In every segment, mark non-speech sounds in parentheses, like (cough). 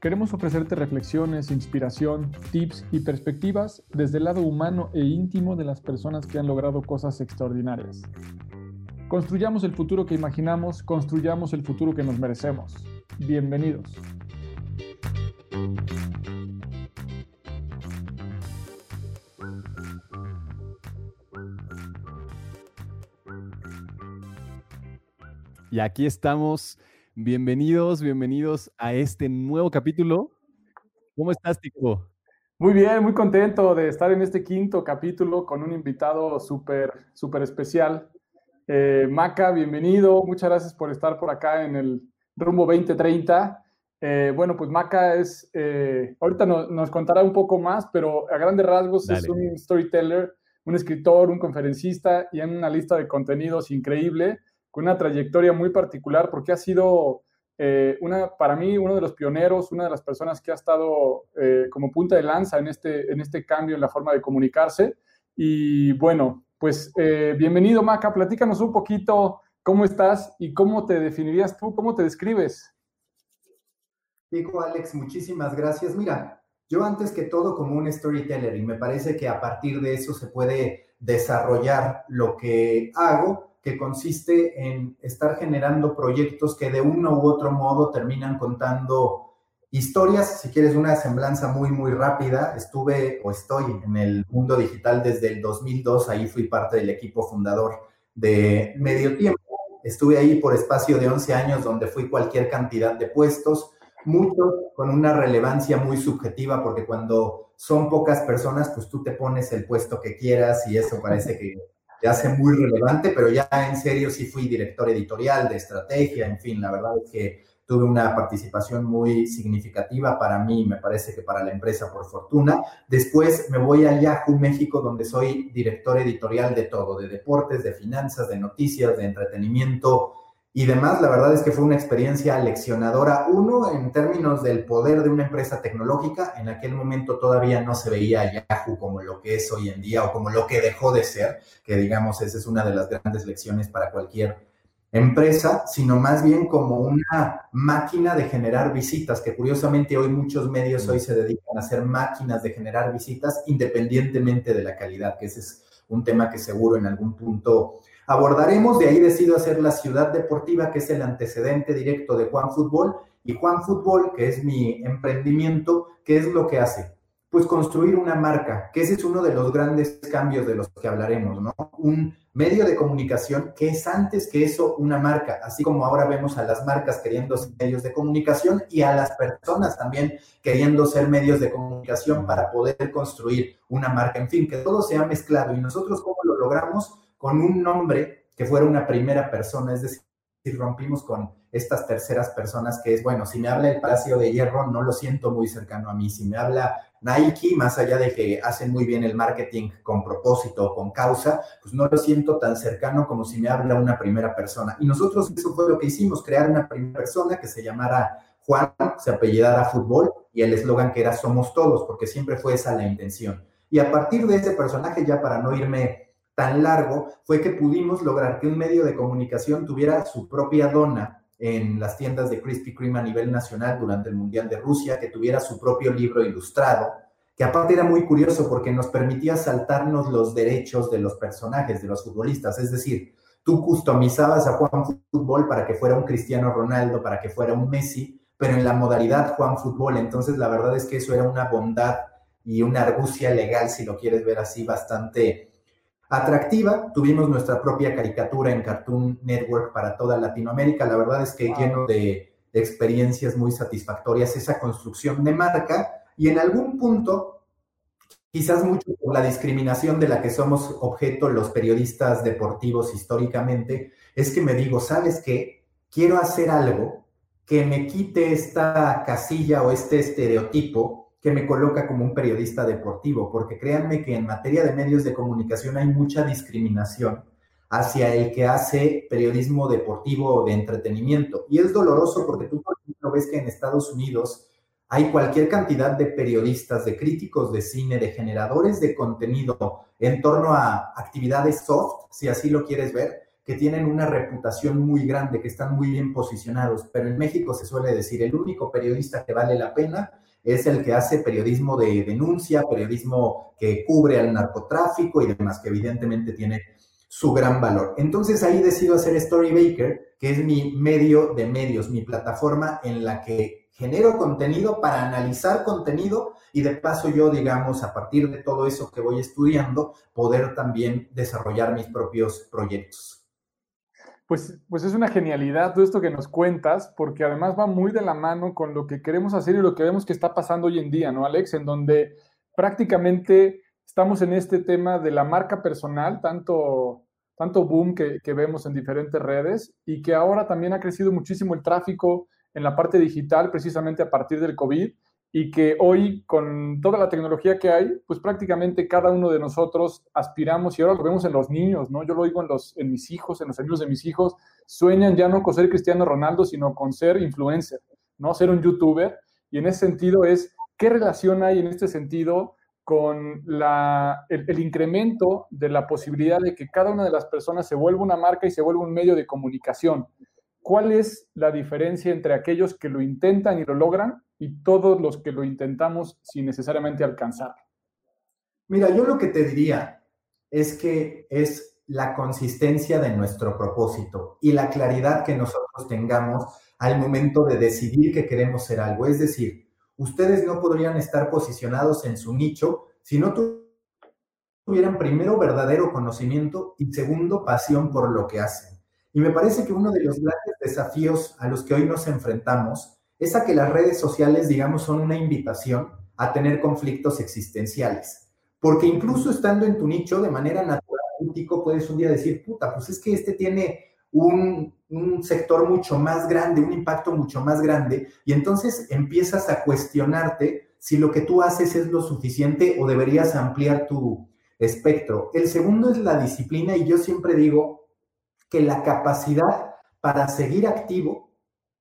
Queremos ofrecerte reflexiones, inspiración, tips y perspectivas desde el lado humano e íntimo de las personas que han logrado cosas extraordinarias. Construyamos el futuro que imaginamos, construyamos el futuro que nos merecemos. Bienvenidos. Y aquí estamos Bienvenidos, bienvenidos a este nuevo capítulo. ¿Cómo estás, Tico? Muy bien, muy contento de estar en este quinto capítulo con un invitado súper, súper especial. Eh, Maca, bienvenido. Muchas gracias por estar por acá en el rumbo 2030. Eh, bueno, pues Maca es, eh, ahorita nos contará un poco más, pero a grandes rasgos es un storyteller, un escritor, un conferencista y en una lista de contenidos increíble con una trayectoria muy particular porque ha sido eh, una, para mí uno de los pioneros, una de las personas que ha estado eh, como punta de lanza en este, en este cambio en la forma de comunicarse. Y bueno, pues eh, bienvenido Maca, platícanos un poquito cómo estás y cómo te definirías tú, cómo te describes. Digo, Alex, muchísimas gracias. Mira, yo antes que todo como un storyteller y me parece que a partir de eso se puede desarrollar lo que hago consiste en estar generando proyectos que de uno u otro modo terminan contando historias. Si quieres una semblanza muy, muy rápida, estuve o estoy en el mundo digital desde el 2002, ahí fui parte del equipo fundador de Medio Tiempo. Estuve ahí por espacio de 11 años donde fui cualquier cantidad de puestos, muchos con una relevancia muy subjetiva, porque cuando son pocas personas, pues tú te pones el puesto que quieras y eso parece que te hace muy relevante, pero ya en serio sí fui director editorial de estrategia, en fin, la verdad es que tuve una participación muy significativa para mí, me parece que para la empresa por fortuna. Después me voy a Yahoo México, donde soy director editorial de todo, de deportes, de finanzas, de noticias, de entretenimiento, y demás, la verdad es que fue una experiencia leccionadora. Uno, en términos del poder de una empresa tecnológica, en aquel momento todavía no se veía Yahoo como lo que es hoy en día o como lo que dejó de ser, que digamos, esa es una de las grandes lecciones para cualquier empresa, sino más bien como una máquina de generar visitas, que curiosamente hoy muchos medios hoy se dedican a hacer máquinas de generar visitas independientemente de la calidad, que ese es un tema que seguro en algún punto abordaremos. De ahí decido hacer la ciudad deportiva, que es el antecedente directo de Juan Fútbol. Y Juan Fútbol, que es mi emprendimiento, ¿qué es lo que hace? Pues construir una marca, que ese es uno de los grandes cambios de los que hablaremos, ¿no? Un medio de comunicación que es antes que eso una marca, así como ahora vemos a las marcas queriendo ser medios de comunicación y a las personas también queriendo ser medios de comunicación para poder construir una marca, en fin, que todo se ha mezclado y nosotros cómo lo logramos con un nombre que fuera una primera persona, es decir, rompimos con estas terceras personas que es, bueno, si me habla el Palacio de Hierro, no lo siento muy cercano a mí, si me habla Nike, más allá de que hacen muy bien el marketing con propósito o con causa, pues no lo siento tan cercano como si me habla una primera persona. Y nosotros eso fue lo que hicimos, crear una primera persona que se llamara Juan, se apellidara Fútbol y el eslogan que era Somos Todos, porque siempre fue esa la intención. Y a partir de ese personaje, ya para no irme tan largo fue que pudimos lograr que un medio de comunicación tuviera su propia dona en las tiendas de Krispy Kreme a nivel nacional durante el Mundial de Rusia, que tuviera su propio libro ilustrado, que aparte era muy curioso porque nos permitía saltarnos los derechos de los personajes, de los futbolistas, es decir, tú customizabas a Juan Fútbol para que fuera un Cristiano Ronaldo, para que fuera un Messi, pero en la modalidad Juan Fútbol, entonces la verdad es que eso era una bondad y una argucia legal, si lo quieres ver así, bastante atractiva. Tuvimos nuestra propia caricatura en Cartoon Network para toda Latinoamérica. La verdad es que lleno de, experiencias muy satisfactorias esa construcción de marca y en algún punto, quizás mucho por la discriminación de la que somos objeto los periodistas deportivos históricamente, es que me digo, ¿sabes qué? Quiero hacer algo que me quite esta casilla o este estereotipo que me coloca como un periodista deportivo, porque créanme que en materia de medios de comunicación hay mucha discriminación hacia el que hace periodismo deportivo o de entretenimiento. Y es doloroso porque tú, por ejemplo, ves que en Estados Unidos hay cualquier cantidad de periodistas, de críticos de cine, de generadores de contenido en torno a actividades soft, si así lo quieres ver, que tienen una reputación muy grande, que están muy bien posicionados. Pero en México se suele decir, el único periodista que vale la pena es el que hace periodismo de denuncia, periodismo que cubre al narcotráfico y demás, que evidentemente tiene su gran valor. Entonces ahí decido hacer Storybaker, que es mi medio de medios, mi plataforma en la que genero contenido para analizar contenido y de paso yo, digamos, a partir de todo eso que voy estudiando, poder también desarrollar mis propios proyectos. Pues, pues es una genialidad todo esto que nos cuentas, porque además va muy de la mano con lo que queremos hacer y lo que vemos que está pasando hoy en día, ¿no, Alex? En donde prácticamente estamos en este tema de la marca personal, tanto, tanto boom que, que vemos en diferentes redes y que ahora también ha crecido muchísimo el tráfico en la parte digital, precisamente a partir del COVID y que hoy con toda la tecnología que hay, pues prácticamente cada uno de nosotros aspiramos y ahora lo vemos en los niños, ¿no? Yo lo digo en, los, en mis hijos, en los amigos de mis hijos, sueñan ya no con ser Cristiano Ronaldo, sino con ser influencer, ¿no? Ser un youtuber. Y en ese sentido es, ¿qué relación hay en este sentido con la, el, el incremento de la posibilidad de que cada una de las personas se vuelva una marca y se vuelva un medio de comunicación? ¿Cuál es la diferencia entre aquellos que lo intentan y lo logran y todos los que lo intentamos sin necesariamente alcanzar? Mira, yo lo que te diría es que es la consistencia de nuestro propósito y la claridad que nosotros tengamos al momento de decidir que queremos ser algo. Es decir, ustedes no podrían estar posicionados en su nicho si no tuvieran primero verdadero conocimiento y segundo pasión por lo que hacen. Y me parece que uno de los grandes desafíos a los que hoy nos enfrentamos es a que las redes sociales, digamos, son una invitación a tener conflictos existenciales. Porque incluso estando en tu nicho de manera natural, puedes un día decir, puta, pues es que este tiene un, un, sector mucho más grande, un impacto mucho más grande, y entonces empiezas a cuestionarte si lo que tú haces es lo suficiente o deberías ampliar tu espectro. El segundo es la disciplina, y yo siempre digo, que la capacidad para seguir activo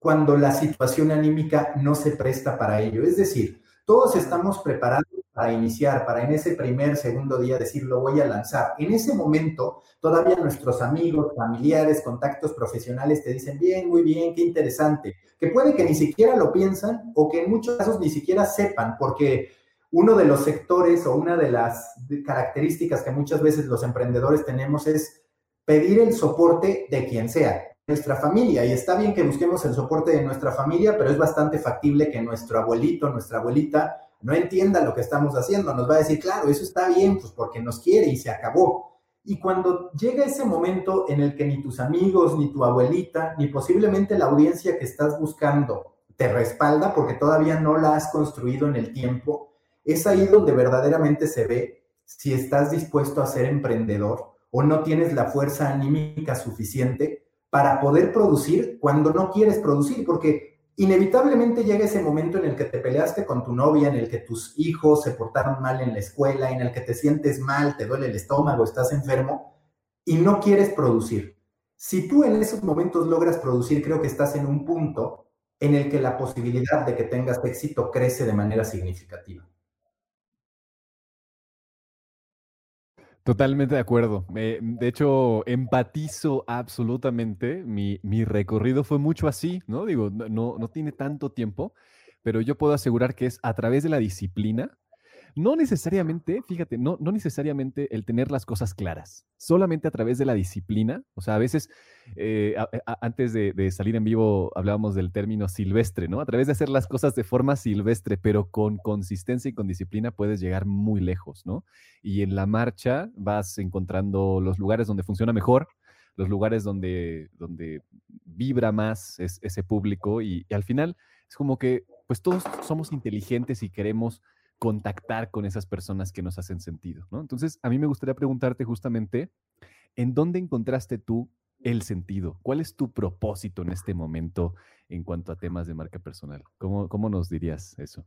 cuando la situación anímica no se presta para ello. Es decir, todos estamos preparados para iniciar, para en ese primer, segundo día decir, lo voy a lanzar. En ese momento, todavía nuestros amigos, familiares, contactos profesionales te dicen, bien, muy bien, qué interesante, que puede que ni siquiera lo piensan o que en muchos casos ni siquiera sepan, porque uno de los sectores o una de las características que muchas veces los emprendedores tenemos es pedir el soporte de quien sea, nuestra familia. Y está bien que busquemos el soporte de nuestra familia, pero es bastante factible que nuestro abuelito, nuestra abuelita, no entienda lo que estamos haciendo. Nos va a decir, claro, eso está bien, pues porque nos quiere y se acabó. Y cuando llega ese momento en el que ni tus amigos, ni tu abuelita, ni posiblemente la audiencia que estás buscando te respalda porque todavía no la has construido en el tiempo, es ahí donde verdaderamente se ve si estás dispuesto a ser emprendedor o no tienes la fuerza anímica suficiente para poder producir cuando no quieres producir, porque inevitablemente llega ese momento en el que te peleaste con tu novia, en el que tus hijos se portaron mal en la escuela, en el que te sientes mal, te duele el estómago, estás enfermo y no quieres producir. Si tú en esos momentos logras producir, creo que estás en un punto en el que la posibilidad de que tengas éxito crece de manera significativa. Totalmente de acuerdo. de hecho, empatizo absolutamente. Mi, mi, recorrido fue mucho así, ¿no? Digo, no, no tiene tanto tiempo, pero yo puedo asegurar que es a través de la disciplina, no necesariamente, fíjate, no, no necesariamente el tener las cosas claras, solamente a través de la disciplina. O sea, a veces, eh, antes de, salir en vivo, hablábamos del término silvestre, ¿no? A través de hacer las cosas de forma silvestre, pero con consistencia y con disciplina puedes llegar muy lejos, ¿no? Y en la marcha vas encontrando los lugares donde funciona mejor, los lugares donde, donde vibra más ese público y, al final es como que pues todos somos inteligentes y queremos contactar con esas personas que nos hacen sentido, ¿no? Entonces, a mí me gustaría preguntarte justamente, ¿en dónde encontraste tú el sentido? ¿Cuál es tu propósito en este momento en cuanto a temas de marca personal? ¿Cómo, cómo nos dirías eso?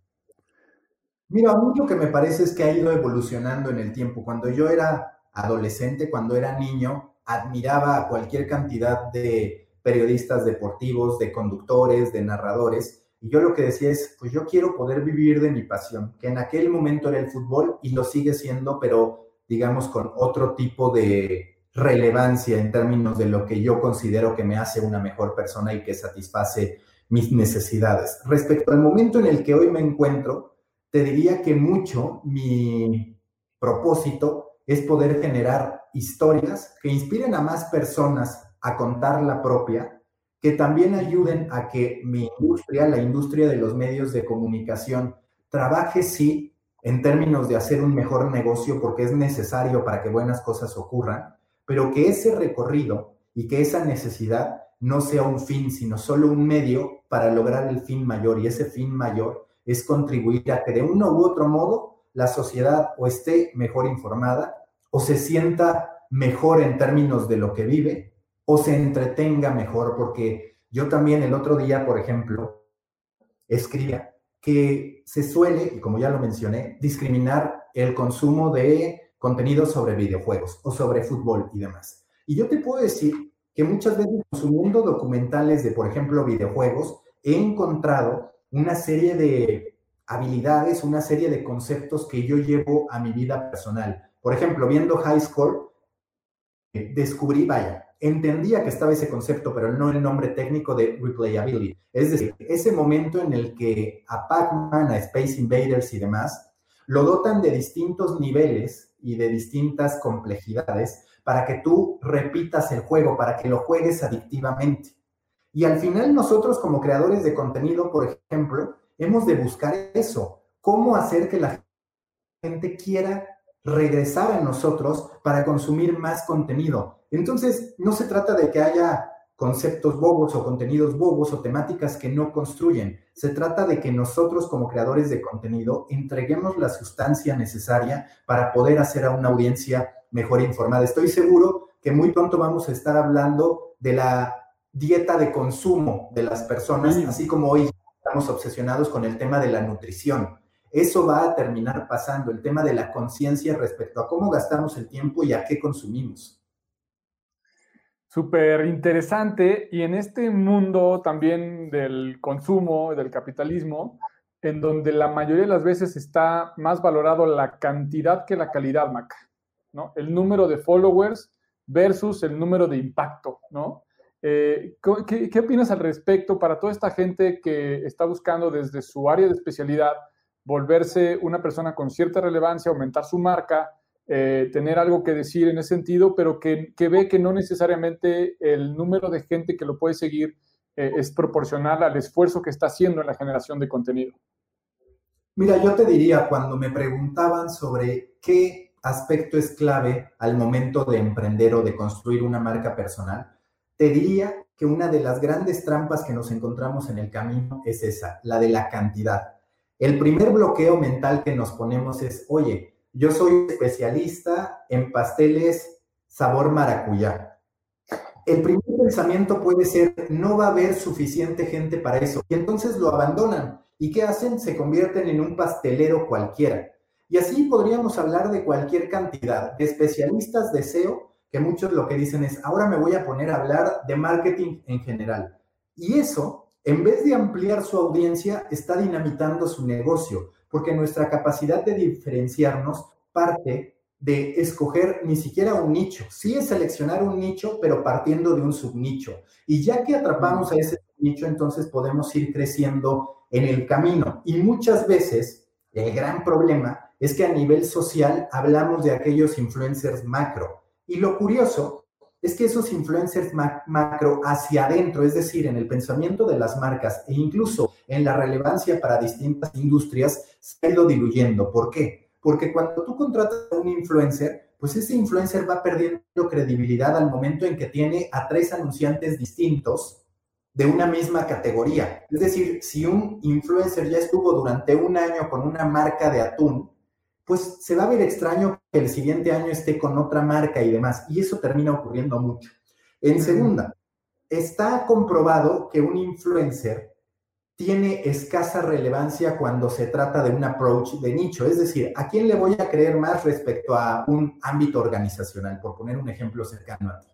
Mira, lo que me parece es que ha ido evolucionando en el tiempo. Cuando yo era adolescente, cuando era niño, admiraba a cualquier cantidad de periodistas deportivos, de conductores, de narradores. Y yo lo que decía es, pues yo quiero poder vivir de mi pasión, que en aquel momento era el fútbol y lo sigue siendo, pero digamos con otro tipo de relevancia en términos de lo que yo considero que me hace una mejor persona y que satisface mis necesidades. Respecto al momento en el que hoy me encuentro, te diría que mucho mi propósito es poder generar historias que inspiren a más personas a contar la propia, que también ayuden a que mi industria, la industria de los medios de comunicación, trabaje sí en términos de hacer un mejor negocio porque es necesario para que buenas cosas ocurran, pero que ese recorrido y que esa necesidad no sea un fin, sino solo un medio para lograr el fin mayor. Y ese fin mayor es contribuir a que de uno u otro modo la sociedad o esté mejor informada o se sienta mejor en términos de lo que vive o se entretenga mejor, porque yo también el otro día, por ejemplo, escribía que se suele, y como ya lo mencioné, discriminar el consumo de contenido sobre videojuegos o sobre fútbol y demás. Y yo te puedo decir que muchas veces consumiendo documentales de, por ejemplo, videojuegos, he encontrado una serie de habilidades, una serie de conceptos que yo llevo a mi vida personal por ejemplo, viendo High Score, descubrí, vaya, entendía que estaba ese concepto, pero no el nombre técnico de replayability. Es decir, ese momento en el que a Pac-Man, a Space Invaders y demás, lo dotan de distintos niveles y de distintas complejidades para que tú repitas el juego, para que lo juegues adictivamente. Y al final nosotros como creadores de contenido, por ejemplo, hemos de buscar eso, cómo hacer que la gente quiera regresar a nosotros para consumir más contenido. Entonces, no se trata de que haya conceptos bobos o contenidos bobos o temáticas que no construyen. Se trata de que nosotros como creadores de contenido entreguemos la sustancia necesaria para poder hacer a una audiencia mejor informada. Estoy seguro que muy pronto vamos a estar hablando de la dieta de consumo de las personas, así como hoy estamos obsesionados con el tema de la nutrición. Eso va a terminar pasando, el tema de la conciencia respecto a cómo gastamos el tiempo y a qué consumimos. Súper interesante. Y en este mundo también del consumo, del capitalismo, en donde la mayoría de las veces está más valorado la cantidad que la calidad, Maca, ¿no? El número de followers versus el número de impacto, ¿no? Eh, ¿qué, ¿Qué opinas al respecto para toda esta gente que está buscando desde su área de especialidad volverse una persona con cierta relevancia, aumentar su marca, eh, tener algo que decir en ese sentido, pero que, ve que no necesariamente el número de gente que lo puede seguir eh, es proporcional al esfuerzo que está haciendo en la generación de contenido. Mira, yo te diría, cuando me preguntaban sobre qué aspecto es clave al momento de emprender o de construir una marca personal, te diría que una de las grandes trampas que nos encontramos en el camino es esa, la de la cantidad. El primer bloqueo mental que nos ponemos es, oye, yo soy especialista en pasteles sabor maracuyá. El primer pensamiento puede ser, no va a haber suficiente gente para eso. Y entonces lo abandonan. ¿Y qué hacen? Se convierten en un pastelero cualquiera. Y así podríamos hablar de cualquier cantidad de especialistas de SEO, que muchos lo que dicen es, ahora me voy a poner a hablar de marketing en general. Y eso en vez de ampliar su audiencia, está dinamitando su negocio, porque nuestra capacidad de diferenciarnos parte de escoger ni siquiera un nicho. Sí es seleccionar un nicho, pero partiendo de un subnicho. Y ya que atrapamos a ese nicho, entonces podemos ir creciendo en el camino. Y muchas veces el gran problema es que a nivel social hablamos de aquellos influencers macro. Y lo curioso es que esos influencers macro hacia adentro, es decir, en el pensamiento de las marcas e incluso en la relevancia para distintas industrias, se ha ido diluyendo. ¿Por qué? Porque cuando tú contratas a un influencer, pues ese influencer va perdiendo credibilidad al momento en que tiene a tres anunciantes distintos de una misma categoría. Es decir, si un influencer ya estuvo durante un año con una marca de atún, pues se va a ver extraño que el siguiente año esté con otra marca y demás. Y eso termina ocurriendo mucho. En segunda, está comprobado que un influencer tiene escasa relevancia cuando se trata de un approach de nicho. Es decir, ¿a quién le voy a creer más respecto a un ámbito organizacional? Por poner un ejemplo cercano a ti.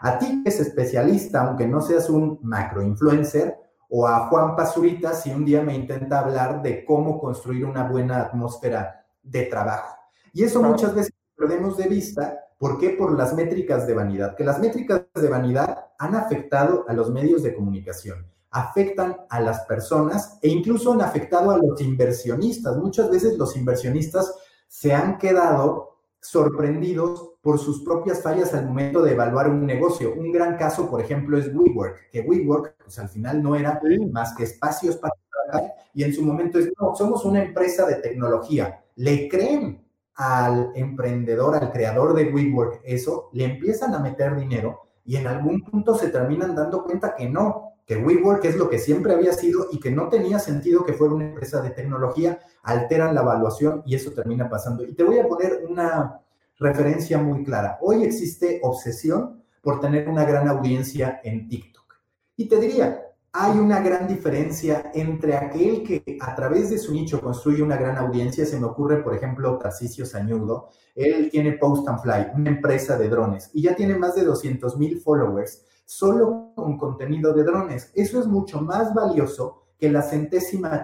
A ti que es especialista, aunque no seas un macro influencer, o a Juan Pazurita si un día me intenta hablar de cómo construir una buena atmósfera de trabajo. Y eso muchas veces perdemos de vista. ¿Por qué? Por las métricas de vanidad. Que las métricas de vanidad han afectado a los medios de comunicación, afectan a las personas e incluso han afectado a los inversionistas. Muchas veces los inversionistas se han quedado sorprendidos por sus propias fallas al momento de evaluar un negocio. Un gran caso, por ejemplo, es WeWork, que WeWork, pues al final no era más que espacios para trabajar y en su momento es, no, somos una empresa de tecnología le creen al emprendedor, al creador de WeWork eso, le empiezan a meter dinero y en algún punto se terminan dando cuenta que no, que WeWork es lo que siempre había sido y que no tenía sentido que fuera una empresa de tecnología, alteran la evaluación y eso termina pasando. Y te voy a poner una referencia muy clara. Hoy existe obsesión por tener una gran audiencia en TikTok. Y te diría, hay una gran diferencia entre aquel que a través de su nicho construye una gran audiencia. Se me ocurre, por ejemplo, Tarcisio Sañudo. Él tiene Post and Fly, una empresa de drones, y ya tiene más de 200 mil followers solo con contenido de drones. Eso es mucho más valioso que la centésima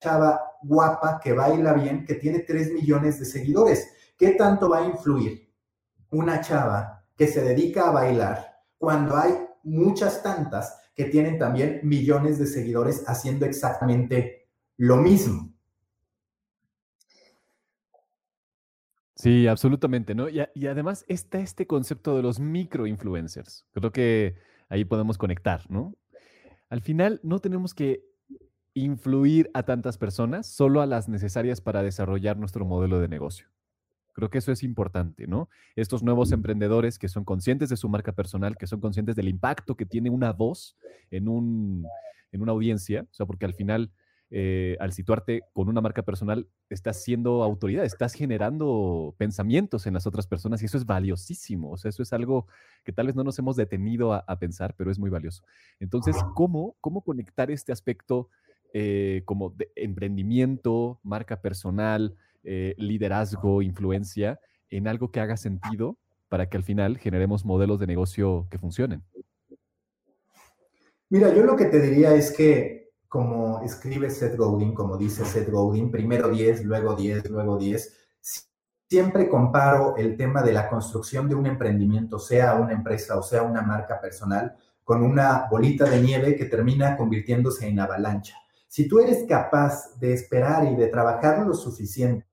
chava guapa que baila bien, que tiene 3 millones de seguidores. ¿Qué tanto va a influir una chava que se dedica a bailar cuando hay muchas tantas que tienen también millones de seguidores haciendo exactamente lo mismo. Sí, absolutamente, ¿no? Y, además está este concepto de los micro-influencers. Creo que ahí podemos conectar, ¿no? Al final no tenemos que influir a tantas personas, solo a las necesarias para desarrollar nuestro modelo de negocio. Creo que eso es importante, ¿no? Estos nuevos emprendedores que son conscientes de su marca personal, que son conscientes del impacto que tiene una voz en, un, en una audiencia, o sea, porque al final, eh, al situarte con una marca personal, estás siendo autoridad, estás generando pensamientos en las otras personas y eso es valiosísimo, o sea, eso es algo que tal vez no nos hemos detenido a, pensar, pero es muy valioso. Entonces, ¿cómo, cómo conectar este aspecto eh, como de emprendimiento, marca personal? Eh, liderazgo, influencia en algo que haga sentido para que al final generemos modelos de negocio que funcionen. Mira, yo lo que te diría es que como escribe Seth Godin, como dice Seth Godin, primero 10, luego 10, luego 10, siempre comparo el tema de la construcción de un emprendimiento, sea una empresa o sea una marca personal, con una bolita de nieve que termina convirtiéndose en avalancha. Si tú eres capaz de esperar y de trabajar lo suficiente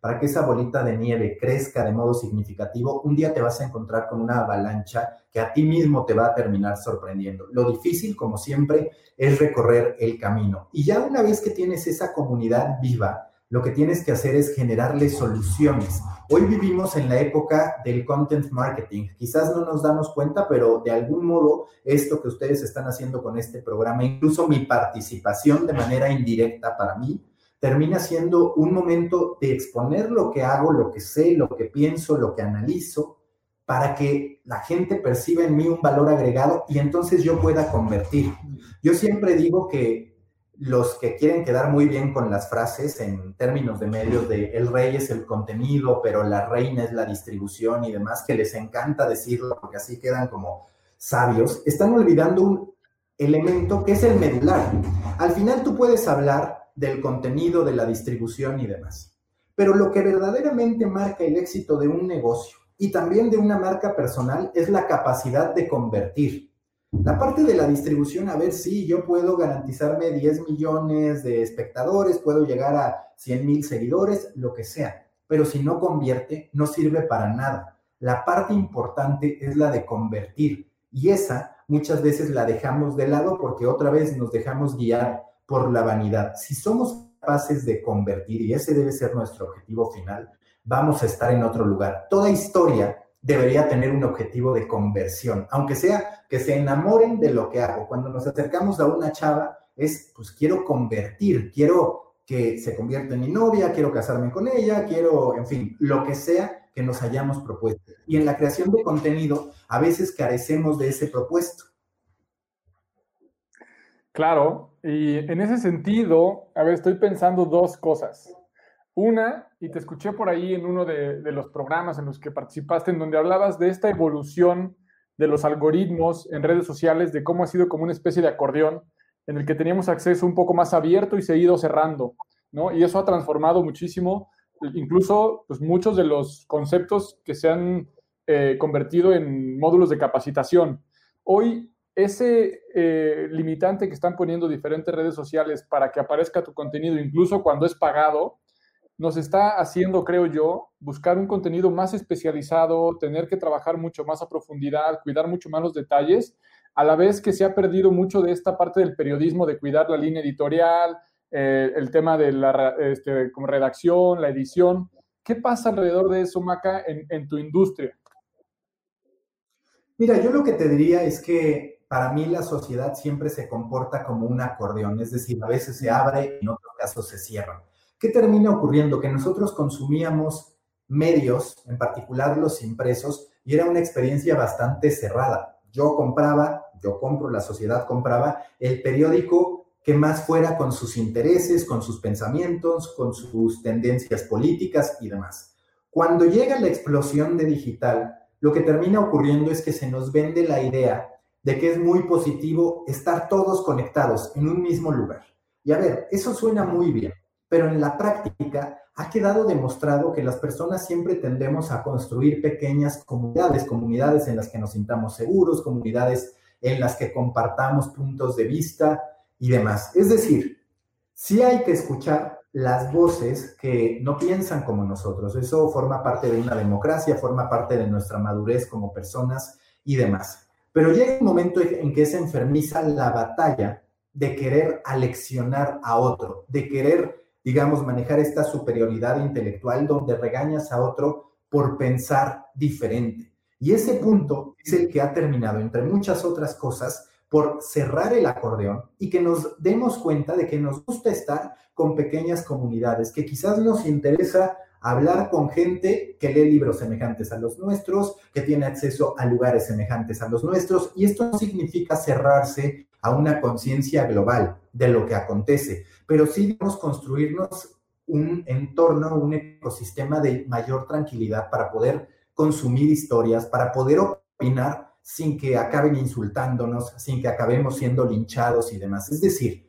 para que esa bolita de nieve crezca de modo significativo, un día te vas a encontrar con una avalancha que a ti mismo te va a terminar sorprendiendo. Lo difícil, como siempre, es recorrer el camino. Y ya una vez que tienes esa comunidad viva, lo que tienes que hacer es generarle soluciones. Hoy vivimos en la época del content marketing. Quizás no nos damos cuenta, pero de algún modo esto que ustedes están haciendo con este programa, incluso mi participación de manera indirecta para mí, termina siendo un momento de exponer lo que hago, lo que sé, lo que pienso, lo que analizo, para que la gente perciba en mí un valor agregado y entonces yo pueda convertir. Yo siempre digo que los que quieren quedar muy bien con las frases en términos de medios de el rey es el contenido, pero la reina es la distribución y demás, que les encanta decirlo porque así quedan como sabios, están olvidando un elemento que es el medular. Al final tú puedes hablar del contenido, de la distribución y demás. Pero lo que verdaderamente marca el éxito de un negocio y también de una marca personal es la capacidad de convertir. La parte de la distribución, a ver si yo puedo garantizarme 10 millones de espectadores, puedo llegar a 100 mil seguidores, lo que sea, pero si no convierte, no sirve para nada. La parte importante es la de convertir y esa muchas veces la dejamos de lado porque otra vez nos dejamos guiar por la vanidad. Si somos capaces de convertir, y ese debe ser nuestro objetivo final, vamos a estar en otro lugar. Toda historia debería tener un objetivo de conversión, aunque sea que se enamoren de lo que hago. Cuando nos acercamos a una chava, es, pues quiero convertir, quiero que se convierta en mi novia, quiero casarme con ella, quiero, en fin, lo que sea que nos hayamos propuesto. Y en la creación de contenido, a veces carecemos de ese propuesto. Claro, y en ese sentido, a ver, estoy pensando dos cosas. Una, y te escuché por ahí en uno de, los programas en los que participaste, en donde hablabas de esta evolución de los algoritmos en redes sociales, de cómo ha sido como una especie de acordeón en el que teníamos acceso un poco más abierto y se ha ido cerrando, ¿no? Y eso ha transformado muchísimo, incluso pues, muchos de los conceptos que se han eh, convertido en módulos de capacitación. Hoy ese eh, limitante que están poniendo diferentes redes sociales para que aparezca tu contenido, incluso cuando es pagado, nos está haciendo, creo yo, buscar un contenido más especializado, tener que trabajar mucho más a profundidad, cuidar mucho más los detalles, a la vez que se ha perdido mucho de esta parte del periodismo, de cuidar la línea editorial, eh, el tema de la este, como redacción, la edición. ¿Qué pasa alrededor de eso, Maca, en tu industria? Mira, yo lo que te diría es que para mí la sociedad siempre se comporta como un acordeón, es decir, a veces se abre y en otros casos se cierra. ¿Qué termina ocurriendo? Que nosotros consumíamos medios, en particular los impresos, y era una experiencia bastante cerrada. Yo compraba, yo compro, la sociedad compraba el periódico que más fuera con sus intereses, con sus pensamientos, con sus tendencias políticas y demás. Cuando llega la explosión de digital, lo que termina ocurriendo es que se nos vende la idea de que es muy positivo estar todos conectados en un mismo lugar. Y a ver, eso suena muy bien, pero en la práctica ha quedado demostrado que las personas siempre tendemos a construir pequeñas comunidades, comunidades en las que nos sintamos seguros, comunidades en las que compartamos puntos de vista y demás. Es decir, sí hay que escuchar las voces que no piensan como nosotros. Eso forma parte de una democracia, forma parte de nuestra madurez como personas y demás. Pero llega un momento en que se enfermiza la batalla de querer aleccionar a otro, de querer, digamos, manejar esta superioridad intelectual donde regañas a otro por pensar diferente. Y ese punto es el que ha terminado, entre muchas otras cosas, por cerrar el acordeón y que nos demos cuenta de que nos gusta estar con pequeñas comunidades, que quizás nos interesa hablar con gente que lee libros semejantes a los nuestros, que tiene acceso a lugares semejantes a los nuestros, y esto no significa cerrarse a una conciencia global de lo que acontece, pero sí debemos construirnos un entorno, un ecosistema de mayor tranquilidad para poder consumir historias, para poder opinar sin que acaben insultándonos, sin que acabemos siendo linchados y demás. Es decir,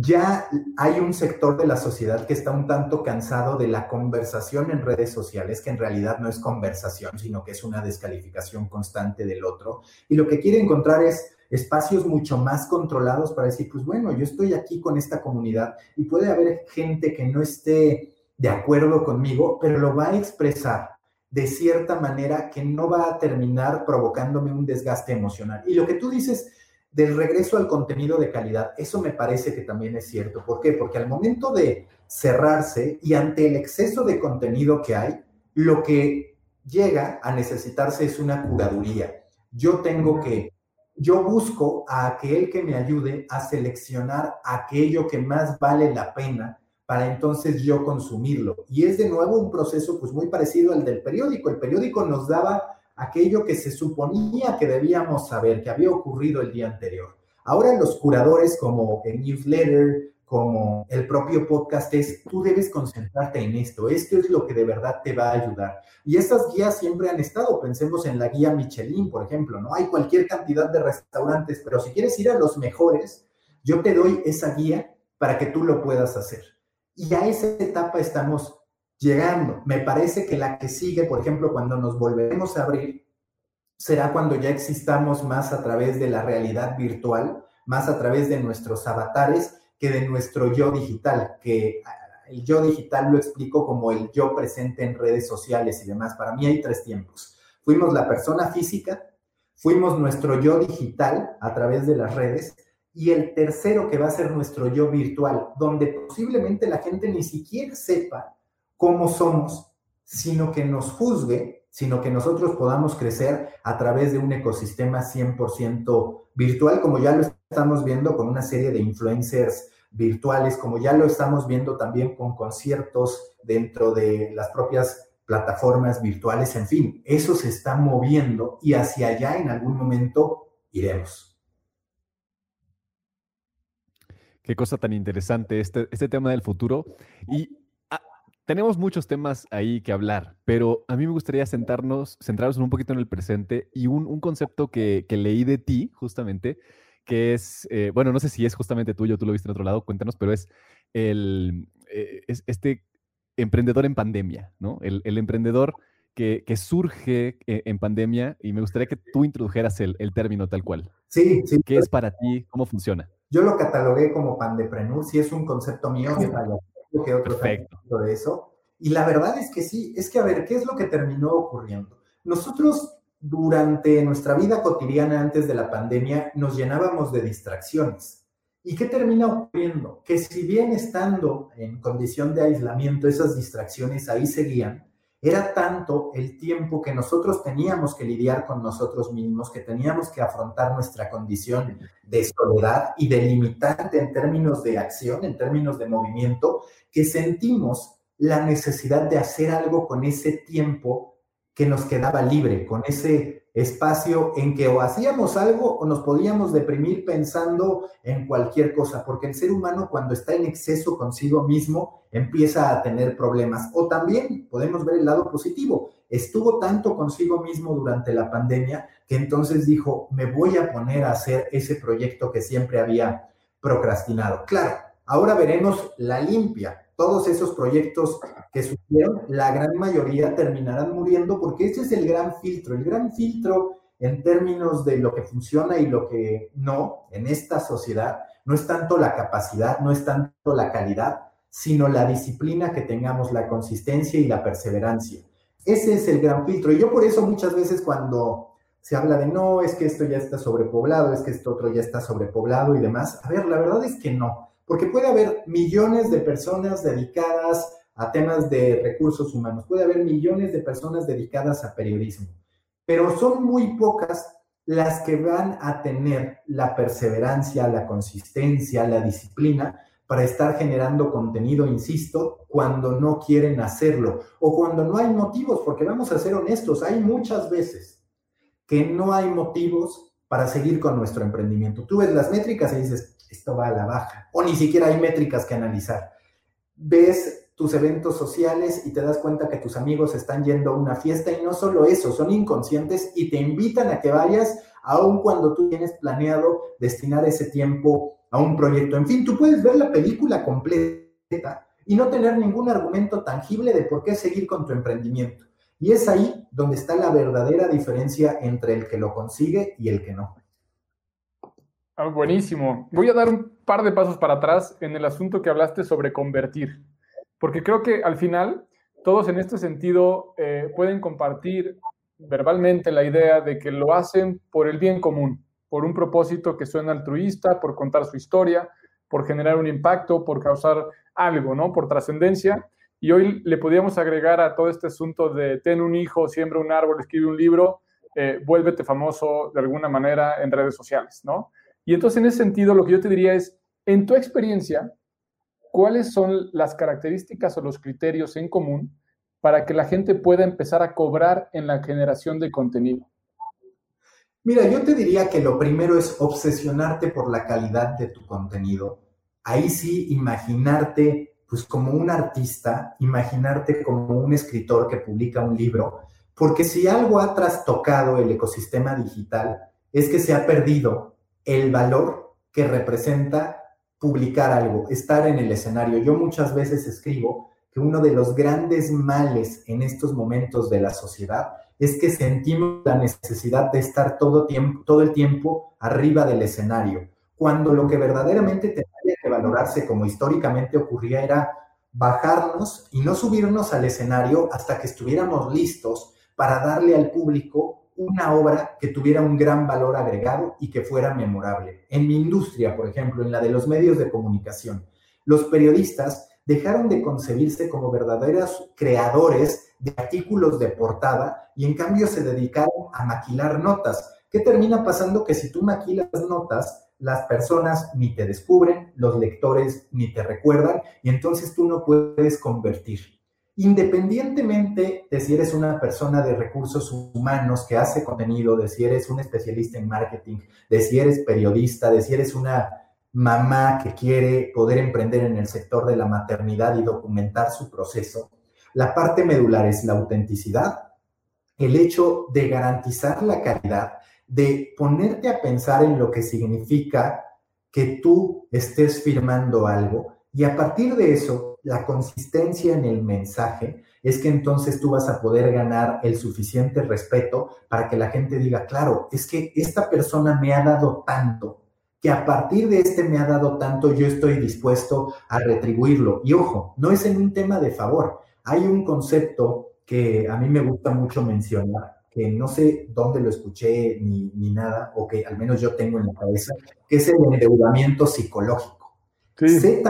ya hay un sector de la sociedad que está un tanto cansado de la conversación en redes sociales, que en realidad no es conversación, sino que es una descalificación constante del otro. Y lo que quiere encontrar es espacios mucho más controlados para decir, pues bueno, yo estoy aquí con esta comunidad y puede haber gente que no esté de acuerdo conmigo, pero lo va a expresar de cierta manera que no va a terminar provocándome un desgaste emocional. Y lo que tú dices del regreso al contenido de calidad, eso me parece que también es cierto. ¿Por qué? Porque al momento de cerrarse y ante el exceso de contenido que hay, lo que llega a necesitarse es una curaduría. Yo tengo que, yo busco a aquel que me ayude a seleccionar aquello que más vale la pena para entonces yo consumirlo. Y es de nuevo un proceso pues muy parecido al del periódico. El periódico nos daba aquello que se suponía que debíamos saber, que había ocurrido el día anterior. Ahora los curadores como el newsletter, como el propio podcast es, tú debes concentrarte en esto, esto es lo que de verdad te va a ayudar. Y estas guías siempre han estado, pensemos en la guía Michelin, por ejemplo, ¿no? Hay cualquier cantidad de restaurantes, pero si quieres ir a los mejores, yo te doy esa guía para que tú lo puedas hacer. Y a esa etapa estamos llegando. Me parece que la que sigue, por ejemplo, cuando nos volveremos a abrir, será cuando ya existamos más a través de la realidad virtual, más a través de nuestros avatares que de nuestro yo digital, que el yo digital lo explico como el yo presente en redes sociales y demás. Para mí hay tres tiempos. Fuimos la persona física, fuimos nuestro yo digital a través de las redes y el tercero que va a ser nuestro yo virtual, donde posiblemente la gente ni siquiera sepa cómo somos, sino que nos juzgue, sino que nosotros podamos crecer a través de un ecosistema 100% virtual, como ya lo estamos viendo con una serie de influencers virtuales, como ya lo estamos viendo también con conciertos dentro de las propias plataformas virtuales, en fin, eso se está moviendo y hacia allá en algún momento iremos. Qué cosa tan interesante este, este tema del futuro. Y tenemos muchos temas ahí que hablar, pero a mí me gustaría sentarnos, centrarnos un poquito en el presente y un, concepto que, que leí de ti, justamente, que es, eh, bueno, no sé si es justamente tuyo, tú lo viste en otro lado, cuéntanos, pero es el, eh, este emprendedor en pandemia, ¿no? El, emprendedor que, surge eh, en pandemia y me gustaría que tú introdujeras el, término tal cual. Sí, sí. ¿Qué es para ti? ¿Cómo funciona? Yo lo catalogué como pandeprenur, si es un concepto mío, que otros Perfecto. de eso. Y la verdad es que sí, es que a ver, ¿qué es lo que terminó ocurriendo? Nosotros durante nuestra vida cotidiana antes de la pandemia nos llenábamos de distracciones. ¿Y qué termina ocurriendo? Que si bien estando en condición de aislamiento, esas distracciones ahí seguían, era tanto el tiempo que nosotros teníamos que lidiar con nosotros mismos, que teníamos que afrontar nuestra condición de soledad y de limitante en términos de acción, en términos de movimiento, que sentimos la necesidad de hacer algo con ese tiempo que nos quedaba libre, con ese espacio en que o hacíamos algo o nos podíamos deprimir pensando en cualquier cosa, porque el ser humano cuando está en exceso consigo mismo empieza a tener problemas. O también podemos ver el lado positivo, estuvo tanto consigo mismo durante la pandemia que entonces dijo, me voy a poner a hacer ese proyecto que siempre había procrastinado. Claro, ahora veremos la limpia, todos esos proyectos que la gran mayoría terminarán muriendo porque ese es el gran filtro. El gran filtro en términos de lo que funciona y lo que no en esta sociedad no es tanto la capacidad, no es tanto la calidad, sino la disciplina que tengamos, la consistencia y la perseverancia. Ese es el gran filtro. Y yo por eso muchas veces cuando se habla de no, es que esto ya está sobrepoblado, es que esto otro ya está sobrepoblado y demás, a ver, la verdad es que no porque puede haber millones de personas dedicadas a temas de recursos humanos, puede haber millones de personas dedicadas a periodismo, pero son muy pocas las que van a tener la perseverancia, la consistencia, la disciplina para estar generando contenido, insisto, cuando no quieren hacerlo o cuando no hay motivos, porque vamos a ser honestos, hay muchas veces que no hay motivos para seguir con nuestro emprendimiento. Tú ves las métricas y dices, esto va a la baja, o ni siquiera hay métricas que analizar. Ves tus eventos sociales y te das cuenta que tus amigos están yendo a una fiesta y no solo eso, son inconscientes y te invitan a que vayas aun cuando tú tienes planeado destinar ese tiempo a un proyecto. En fin, tú puedes ver la película completa y no tener ningún argumento tangible de por qué seguir con tu emprendimiento. Y es ahí donde está la verdadera diferencia entre el que lo consigue y el que no. Ah, buenísimo. Voy a dar un par de pasos para atrás en el asunto que hablaste sobre convertir, porque creo que al final todos en este sentido eh, pueden compartir verbalmente la idea de que lo hacen por el bien común, por un propósito que suena altruista, por contar su historia, por generar un impacto, por causar algo, ¿no? Por trascendencia. Y hoy le podríamos agregar a todo este asunto de ten un hijo, siembra un árbol, escribe un libro, eh, vuélvete famoso de alguna manera en redes sociales, ¿no? Y entonces, en ese sentido, lo que yo te diría es, en tu experiencia, ¿cuáles son las características o los criterios en común para que la gente pueda empezar a cobrar en la generación de contenido? Mira, yo te diría que lo primero es obsesionarte por la calidad de tu contenido. Ahí sí, imaginarte pues como un artista, imaginarte como un escritor que publica un libro, porque si algo ha trastocado el ecosistema digital es que se ha perdido el valor que representa publicar algo, estar en el escenario. Yo muchas veces escribo que uno de los grandes males en estos momentos de la sociedad es que sentimos la necesidad de estar todo, el tiempo arriba del escenario, cuando lo que verdaderamente tendría que valorarse como históricamente ocurría era bajarnos y no subirnos al escenario hasta que estuviéramos listos para darle al público una obra que tuviera un gran valor agregado y que fuera memorable. En mi industria, por ejemplo, en la de los medios de comunicación, los periodistas dejaron de concebirse como verdaderos creadores de artículos de portada y en cambio se dedicaron a maquilar notas. ¿Qué termina pasando? Que si tú maquilas notas, las personas ni te descubren, los lectores ni te recuerdan y entonces tú no puedes convertir independientemente de si eres una persona de recursos humanos que hace contenido, de si eres un especialista en marketing, de si eres periodista, de si eres una mamá que quiere poder emprender en el sector de la maternidad y documentar su proceso, la parte medular es la autenticidad, el hecho de garantizar la calidad, de ponerte a pensar en lo que significa que tú estés firmando algo y a partir de eso, la consistencia en el mensaje es que entonces tú vas a poder ganar el suficiente respeto para que la gente diga, claro, es que esta persona me ha dado tanto, que a partir de este me ha dado tanto, yo estoy dispuesto a retribuirlo. Y ojo, no es en un tema de favor. Hay un concepto que a mí me gusta mucho mencionar, que no sé dónde lo escuché ni, ni nada, o que al menos yo tengo en la cabeza, que es el endeudamiento psicológico. Sí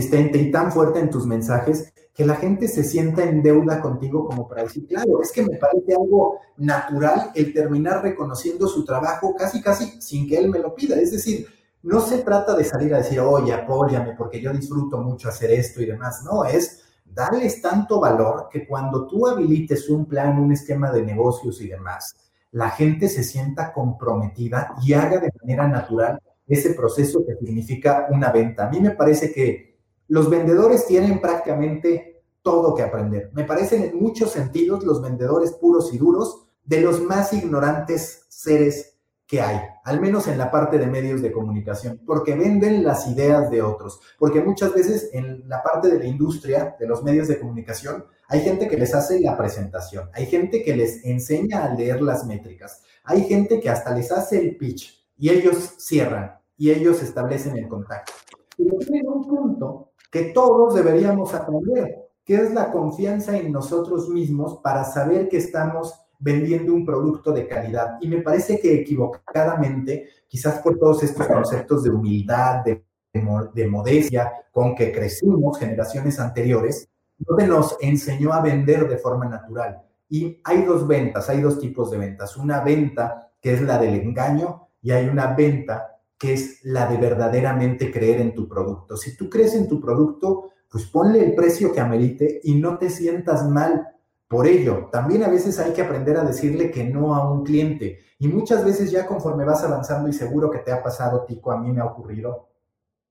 y tan fuerte en tus mensajes que la gente se sienta en deuda contigo como para decir, claro, es que me parece algo natural el terminar reconociendo su trabajo casi, casi sin que él me lo pida. Es decir, no se trata de salir a decir, oye, apóyame porque yo disfruto mucho hacer esto y demás. No, es darles tanto valor que cuando tú habilites un plan, un esquema de negocios y demás, la gente se sienta comprometida y haga de manera natural ese proceso que significa una venta. A mí me parece que los vendedores tienen prácticamente todo que aprender. Me parecen en muchos sentidos los vendedores puros y duros de los más ignorantes seres que hay, al menos en la parte de medios de comunicación, porque venden las ideas de otros, porque muchas veces en la parte de la industria, de los medios de comunicación, hay gente que les hace la presentación, hay gente que les enseña a leer las métricas, hay gente que hasta les hace el pitch y ellos cierran y ellos establecen el contacto. Que todos deberíamos aprender, que es la confianza en nosotros mismos para saber que estamos vendiendo un producto de calidad. Y me parece que equivocadamente, quizás por todos estos conceptos de humildad, de, de, modestia, con que crecimos generaciones anteriores, no nos enseñó a vender de forma natural. Y hay dos ventas, hay dos tipos de ventas. Una venta que es la del engaño y hay una venta que es la de verdaderamente creer en tu producto. Si tú crees en tu producto, pues ponle el precio que amerite y no te sientas mal por ello. También a veces hay que aprender a decirle que no a un cliente. Y muchas veces ya conforme vas avanzando y seguro que te ha pasado, Tico, a mí me ha ocurrido,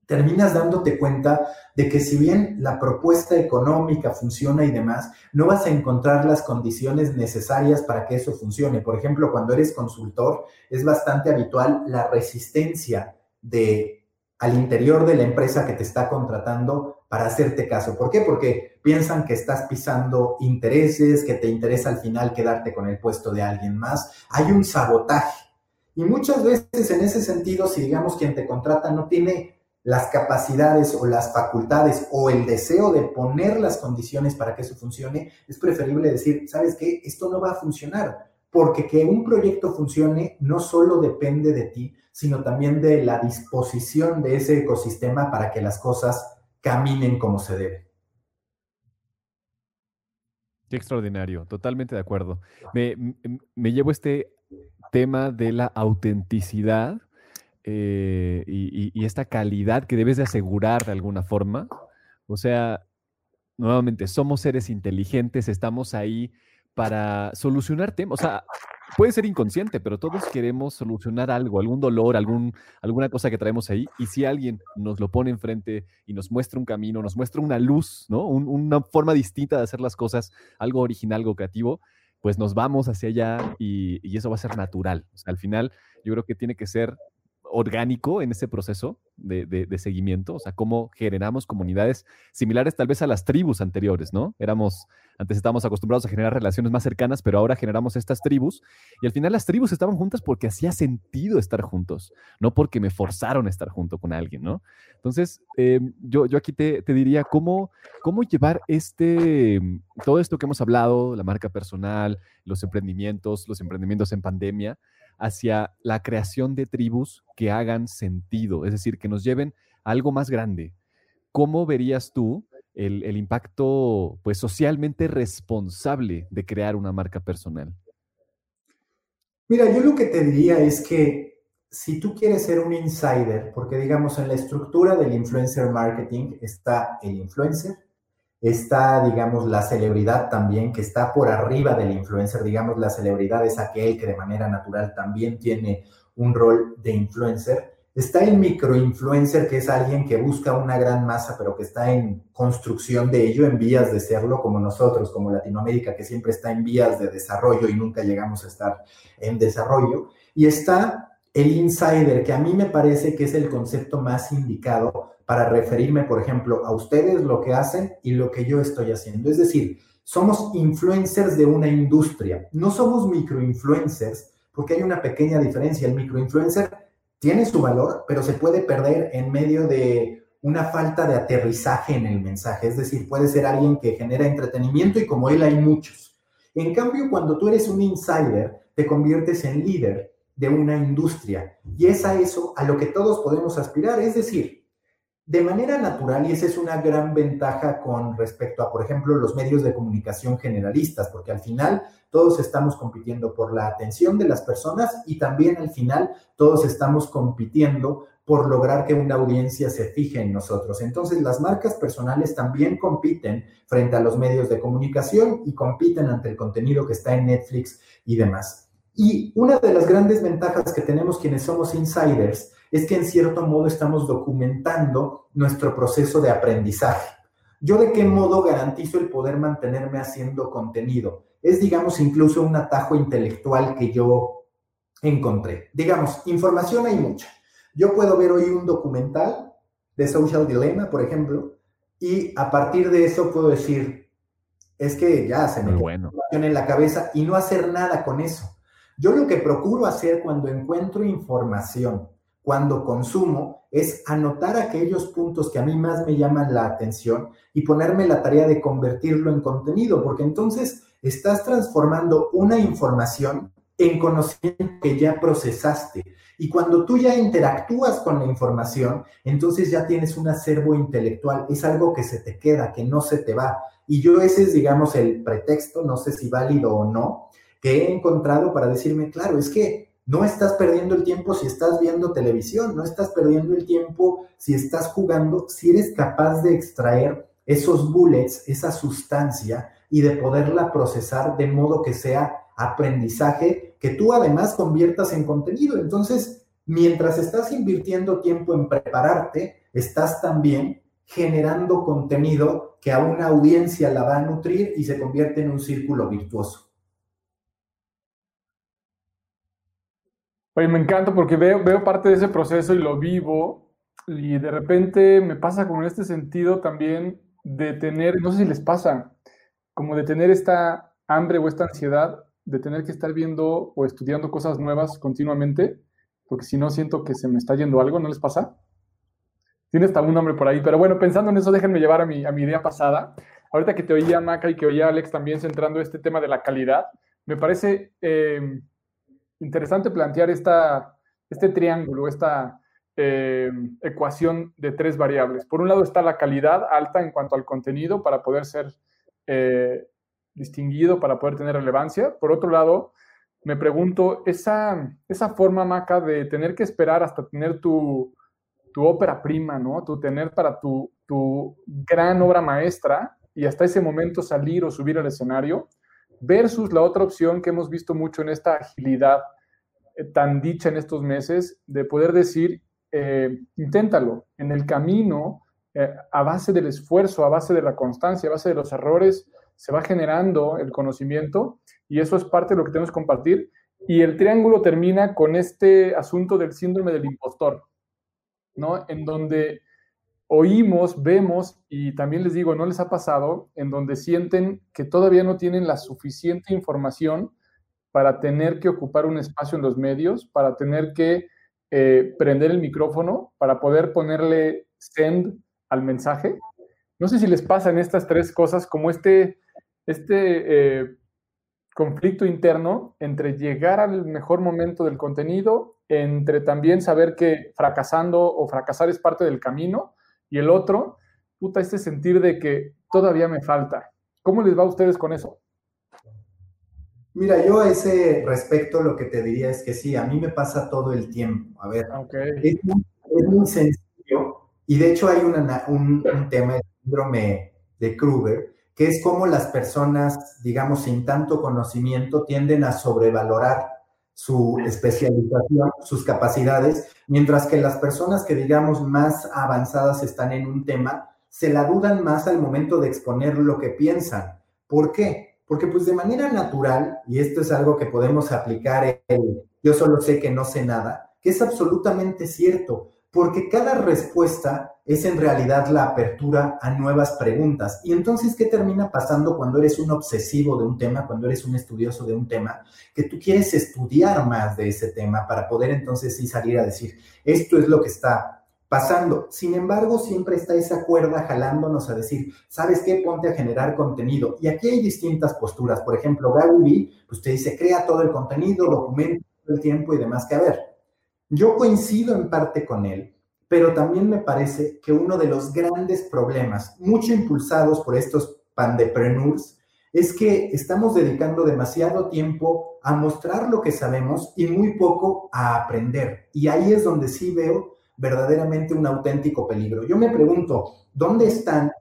terminas dándote cuenta de que si bien la propuesta económica funciona y demás, no vas a encontrar las condiciones necesarias para que eso funcione. Por ejemplo, cuando eres consultor, es bastante habitual la resistencia de al interior de la empresa que te está contratando para hacerte caso. ¿Por qué? Porque piensan que estás pisando intereses, que te interesa al final quedarte con el puesto de alguien más. Hay un sabotaje. Y muchas veces en ese sentido, si digamos quien te contrata no tiene las capacidades o las facultades o el deseo de poner las condiciones para que eso funcione, es preferible decir, ¿sabes qué? Esto no va a funcionar, porque que un proyecto funcione no solo depende de ti, sino también de la disposición de ese ecosistema para que las cosas caminen como se debe. Qué extraordinario, totalmente de acuerdo. Me, me llevo este tema de la autenticidad eh, y, esta calidad que debes de asegurar de alguna forma. O sea, nuevamente, somos seres inteligentes, estamos ahí para solucionar temas. O sea, puede ser inconsciente, pero todos queremos solucionar algo, algún dolor, algún, alguna cosa que traemos ahí. Y si alguien nos lo pone enfrente y nos muestra un camino, nos muestra una luz, ¿no? una forma distinta de hacer las cosas, algo original, algo creativo, pues nos vamos hacia allá y, eso va a ser natural. Al final yo creo que tiene que ser orgánico en ese proceso de, seguimiento, o sea, cómo generamos comunidades similares tal vez a las tribus anteriores, ¿no? Éramos, antes estábamos acostumbrados a generar relaciones más cercanas, pero ahora generamos estas tribus y al final las tribus estaban juntas porque hacía sentido estar juntos, no porque me forzaron a estar junto con alguien, ¿no? Entonces, em, yo, yo aquí te, te, diría cómo, cómo llevar este, todo esto que hemos hablado, la marca personal, los emprendimientos, los emprendimientos en pandemia, hacia la creación de tribus que hagan sentido, es decir, que nos lleven a algo más grande. ¿Cómo verías tú el, impacto pues, socialmente responsable de crear una marca personal? Mira, yo lo que te diría es que si tú quieres ser un insider, porque digamos en la estructura del influencer marketing está el influencer, Está, digamos, la celebridad también, que está por arriba del influencer. Digamos, la celebridad es aquel que de manera natural también tiene un rol de influencer. Está el microinfluencer, que es alguien que busca una gran masa, pero que está en construcción de ello, en vías de serlo, como nosotros, como Latinoamérica, que siempre está en vías de desarrollo y nunca llegamos a estar en desarrollo. Y está el insider, que a mí me parece que es el concepto más indicado para referirme, por ejemplo, a ustedes, lo que hacen y lo que yo estoy haciendo. Es decir, somos influencers de una industria, no somos microinfluencers, porque hay una pequeña diferencia. El microinfluencer tiene su valor, pero se puede perder en medio de una falta de aterrizaje en el mensaje. Es decir, puede ser alguien que genera entretenimiento y como él hay muchos. En cambio, cuando tú eres un insider, te conviertes en líder de una industria. Y es a eso a lo que todos podemos aspirar. Es decir, de manera natural, y esa es una gran ventaja con respecto a, por ejemplo, los medios de comunicación generalistas, porque al final todos estamos compitiendo por la atención de las personas y también al final todos estamos compitiendo por lograr que una audiencia se fije en nosotros. Entonces, las marcas personales también compiten frente a los medios de comunicación y compiten ante el contenido que está en Netflix y demás. Y una de las grandes ventajas que tenemos quienes somos insiders es que en cierto modo estamos documentando nuestro proceso de aprendizaje. ¿Yo de qué modo garantizo el poder mantenerme haciendo contenido? Es, digamos, incluso un atajo intelectual que yo encontré. Digamos, información hay mucha. Yo puedo ver hoy un documental de Social Dilemma, por ejemplo, y a partir de eso puedo decir, es que ya se me bueno. en la cabeza y no hacer nada con eso. Yo lo que procuro hacer cuando encuentro información cuando consumo es anotar aquellos puntos que a mí más me llaman la atención y ponerme la tarea de convertirlo en contenido, porque entonces estás transformando una información en conocimiento que ya procesaste. Y cuando tú ya interactúas con la información, entonces ya tienes un acervo intelectual, es algo que se te queda, que no se te va. Y yo ese es, digamos, el pretexto, no sé si válido o no, que he encontrado para decirme, claro, es que no estás perdiendo el tiempo si estás viendo televisión, no estás perdiendo el tiempo si estás jugando, si eres capaz de extraer esos bullets, esa sustancia y de poderla procesar de modo que sea aprendizaje que tú además conviertas en contenido. Entonces, mientras estás invirtiendo tiempo en prepararte, estás también generando contenido que a una audiencia la va a nutrir y se convierte en un círculo virtuoso. Me encanta porque veo, parte de ese proceso y lo vivo y de repente me pasa como en este sentido también de tener, no sé si les pasa, como de tener esta hambre o esta ansiedad de tener que estar viendo o estudiando cosas nuevas continuamente, porque si no siento que se me está yendo algo, ¿no les pasa? Tiene hasta un nombre por ahí, pero bueno, pensando en eso, déjenme llevar a mi, a mi idea pasada. Ahorita que te oía, Maca, y que oía Alex también centrando este tema de la calidad, me parece eh, interesante plantear esta, este triángulo, esta eh, ecuación de tres variables. Por un lado está la calidad alta en cuanto al contenido para poder ser eh, distinguido, para poder tener relevancia. Por otro lado, me pregunto, esa, esa forma, Maca, de tener que esperar hasta tener tu, tu ópera prima, ¿no? Tu tener para tu, tu gran obra maestra y hasta ese momento salir o subir al escenario, versus la otra opción que hemos visto mucho en esta agilidad eh, tan dicha en estos meses, de poder decir, eh, inténtalo, en el camino, eh, a base del esfuerzo, a base de la constancia, a base de los errores, se va generando el conocimiento y eso es parte de lo que tenemos que compartir. Y el triángulo termina con este asunto del síndrome del impostor. ¿no? En donde oímos, vemos y también les digo, no les ha pasado, en donde sienten que todavía no tienen la suficiente información para tener que ocupar un espacio en los medios, para tener que eh, prender el micrófono, para poder ponerle send al mensaje. No sé si les pasan estas tres cosas como este, este eh, conflicto interno entre llegar al mejor momento del contenido, entre también saber que fracasando o fracasar es parte del camino, y el otro, puta, este sentir de que todavía me falta. ¿Cómo les va a ustedes con eso? Mira, yo a ese respecto lo que te diría es que sí, a mí me pasa todo el tiempo. A ver, es, muy, sencillo y de hecho hay un, tema, el síndrome de Kruger, que es como las personas, digamos, sin tanto conocimiento tienden a sobrevalorar su especialización, sus capacidades, mientras que las personas que, digamos, más avanzadas están en un tema, se la dudan más al momento de exponer lo que piensan. ¿Por qué? Porque pues de manera natural, y esto es algo que podemos aplicar yo solo sé que no sé nada, que es absolutamente cierto, porque cada respuesta es en realidad la apertura a nuevas preguntas. Y entonces, ¿qué termina pasando cuando eres un obsesivo de un tema, cuando eres un estudioso de un tema? Que tú quieres estudiar más de ese tema para poder entonces sí salir a decir, esto es lo que está pasando. Sin embargo, siempre está esa cuerda jalándonos a decir, ¿sabes qué? Ponte a generar contenido. Y aquí hay distintas posturas. Por ejemplo, Gary Vee, pues dice, crea todo el contenido, documenta el tiempo y demás que a ver. Yo coincido en parte con él, pero también me parece que uno de los grandes problemas, mucho impulsados por estos pandepreneurs, es que estamos dedicando demasiado tiempo a mostrar lo que sabemos y muy poco a aprender. Y ahí es donde sí veo verdaderamente un auténtico peligro. Yo me pregunto, ¿dónde están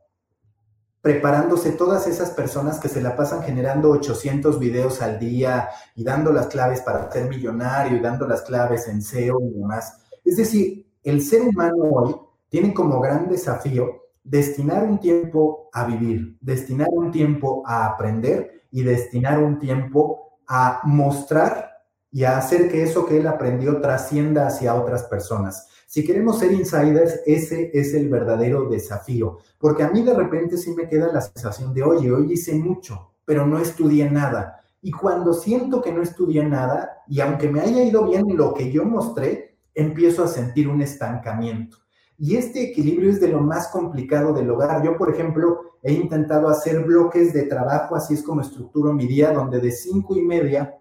preparándose todas esas personas que se la pasan generando 800 videos al día y dando las claves para ser millonario y dando las claves en SEO y demás? Es decir, el ser humano hoy tiene como gran desafío destinar un tiempo a vivir, destinar un tiempo a aprender y destinar un tiempo a mostrar y a hacer que eso que él aprendió trascienda hacia otras personas. Si queremos ser insiders, ese es el verdadero desafío, porque a mí de repente sí me queda la sensación de, oye, hoy hice mucho, pero no estudié nada. Y cuando siento que no estudié nada, y aunque me haya ido bien lo que yo mostré, empiezo a sentir un estancamiento. Y este equilibrio es de lo más complicado de lograr. Yo, por ejemplo, he intentado hacer bloques de trabajo, así es como estructuro mi día, donde de cinco y media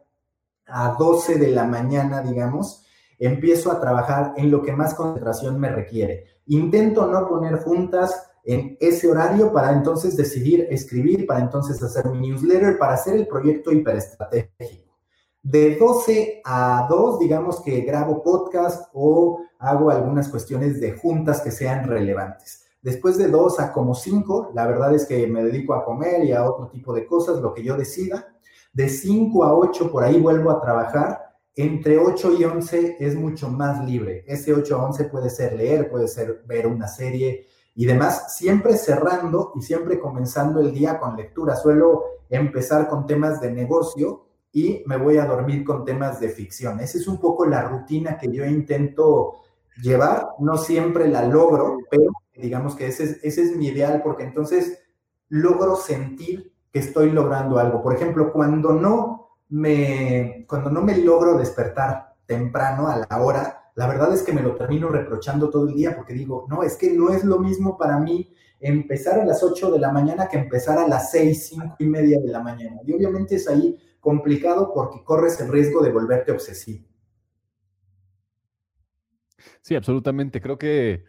a 12 de la mañana, digamos, empiezo a trabajar en lo que más concentración me requiere. Intento no poner juntas en ese horario para entonces decidir escribir, para entonces hacer mi newsletter, para hacer el proyecto hiperestratégico. De 12 a 2, digamos que grabo podcast o hago algunas cuestiones de juntas que sean relevantes. Después de 2 a como 5, la verdad es que me dedico a comer y a otro tipo de cosas, lo que yo decida. De 5 a 8, por ahí vuelvo a trabajar entre 8 y 11 es mucho más libre. Ese 8 a 11 puede ser leer, puede ser ver una serie y demás, siempre cerrando y siempre comenzando el día con lectura. Suelo empezar con temas de negocio y me voy a dormir con temas de ficción. Esa es un poco la rutina que yo intento llevar. No siempre la logro, pero digamos que ese ese es mi ideal porque entonces logro sentir que estoy logrando algo. Por ejemplo, cuando no me, cuando no me logro despertar temprano a la hora, la verdad es que me lo termino reprochando todo el día porque digo, no, es que no es lo mismo para mí empezar a las 8 de la mañana que empezar a las 6, 5 y media de la mañana. Y obviamente es ahí complicado porque corres el riesgo de volverte obsesivo. Sí, absolutamente. Creo que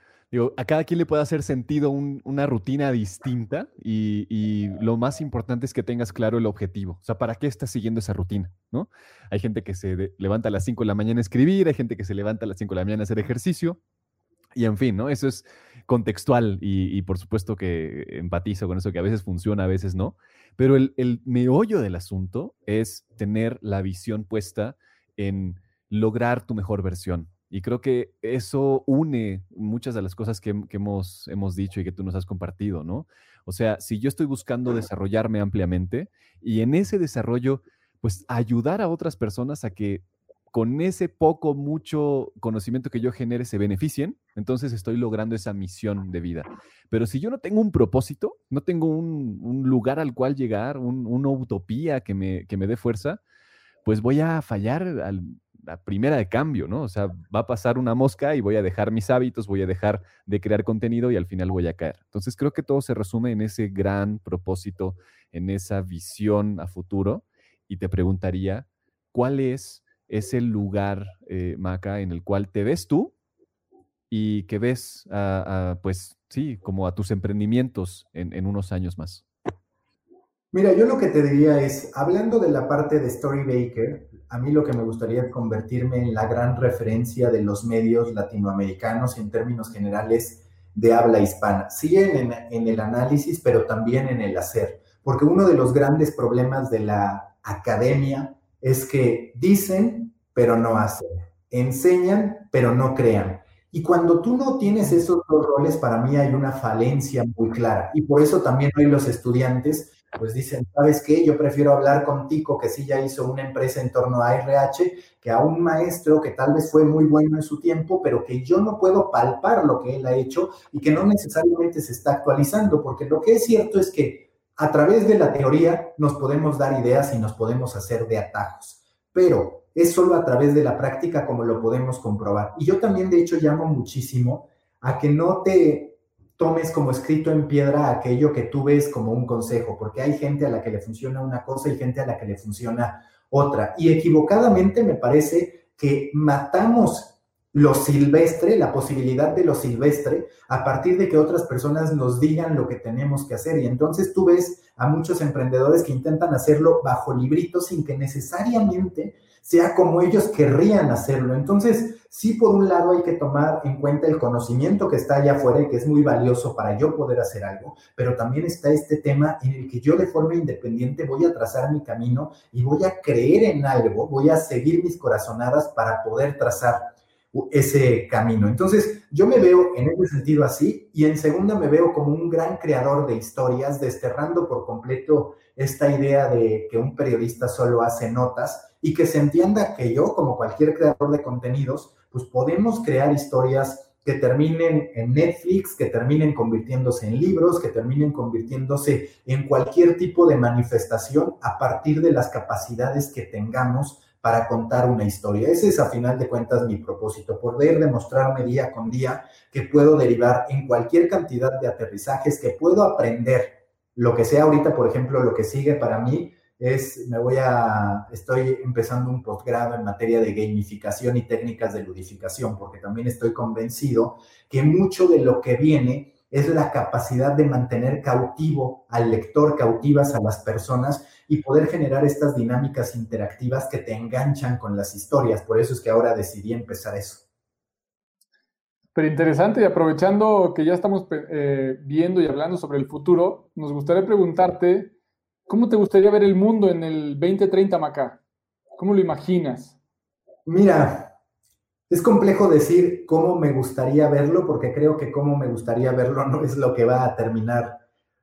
a cada quien le puede hacer sentido una rutina distinta y, lo más importante es que tengas claro el objetivo. O sea, ¿para qué estás siguiendo esa rutina? ¿no? Hay gente que se levanta a las 5 de la mañana a escribir, hay gente que se levanta a las 5 de la mañana a hacer ejercicio. Y en fin, ¿no? Eso es contextual y, por supuesto que empatizo con eso, que a veces funciona, a veces no. Pero el, el meollo del asunto es tener la visión puesta en lograr tu mejor versión, y creo que eso une muchas de las cosas que, hemos, hemos dicho y que tú nos has compartido, ¿no? O sea, si yo estoy buscando desarrollarme ampliamente y en ese desarrollo, pues ayudar a otras personas a que con ese poco, mucho conocimiento que yo genere se beneficien, entonces estoy logrando esa misión de vida. Pero si yo no tengo un propósito, no tengo un, lugar al cual llegar, una utopía que me, que me dé fuerza, pues voy a fallar a la primera de cambio, ¿no? O sea, va a pasar una mosca y voy a dejar mis hábitos, voy a dejar de crear contenido y al final voy a caer. Entonces creo que todo se resume en ese gran propósito, en esa visión a futuro. Y te preguntaría, ¿cuál es es el lugar, eh, Maca, en el cual te ves tú y que ves, pues sí, como a tus emprendimientos en, unos años más. Mira, yo lo que te diría es, hablando de la parte de Storybaker, a mí lo que me gustaría es convertirme en la gran referencia de los medios latinoamericanos en términos generales de habla hispana. Sí en el análisis, pero también en el hacer. Porque uno de los grandes problemas de la academia es que dicen, pero no hacen, enseñan, pero no crean. Y cuando tú no tienes esos dos roles, para mí hay una falencia muy clara. Y por eso también hoy los estudiantes pues dicen, ¿sabes qué? Yo prefiero hablar contigo que sí ya hizo una empresa en torno a RH que a un maestro que tal vez fue muy bueno en su tiempo, pero que yo no puedo palpar lo que él ha hecho y que no necesariamente se está actualizando, porque lo que es cierto es que a través de la teoría nos podemos dar ideas y nos podemos hacer de atajos, pero es solo a través de la práctica como lo podemos comprobar. Y yo también, de hecho, llamo muchísimo a que no te tomes como escrito en piedra aquello que tú ves como un consejo, porque hay gente a la que le funciona una cosa y gente a la que le funciona otra. Y equivocadamente me parece que matamos lo silvestre, la posibilidad de lo silvestre, a partir de que otras personas nos digan lo que tenemos que hacer. Y entonces tú ves a muchos emprendedores que intentan hacerlo bajo librito sin que necesariamente sea como ellos querrían hacerlo. Entonces, sí, por un lado hay que tomar en cuenta el conocimiento que está allá afuera y que es muy valioso para yo poder hacer algo, pero también está este tema en el que yo de forma independiente voy a trazar mi camino y voy a creer en algo, voy a seguir mis corazonadas para poder trazar ese camino. Entonces, yo me veo en ese sentido así y en segunda me veo como un gran creador de historias, desterrando por completo esta idea de que un periodista solo hace notas y que se entienda que yo, como cualquier creador de contenidos, pues podemos crear historias que terminen en Netflix, que terminen convirtiéndose en libros, que terminen convirtiéndose en cualquier tipo de manifestación a partir de las capacidades que tengamos para contar una historia. Ese es a final de cuentas mi propósito, poder demostrarme día con día que puedo derivar en cualquier cantidad de aterrizajes, que puedo aprender lo que sea ahorita, por ejemplo, lo que sigue para mí es, me voy a, estoy empezando un posgrado en materia de gamificación y técnicas de ludificación, porque también estoy convencido que mucho de lo que viene es la capacidad de mantener cautivo al lector, cautivas a las personas y poder generar estas dinámicas interactivas que te enganchan con las historias. Por eso es que ahora decidí empezar eso. Pero interesante y aprovechando que ya estamos eh, viendo y hablando sobre el futuro, nos gustaría preguntarte, ¿cómo te gustaría ver el mundo en el 2030, Maca? ¿Cómo lo imaginas? Mira, es complejo decir cómo me gustaría verlo, porque creo que cómo me gustaría verlo (laughs) no es lo que va a terminar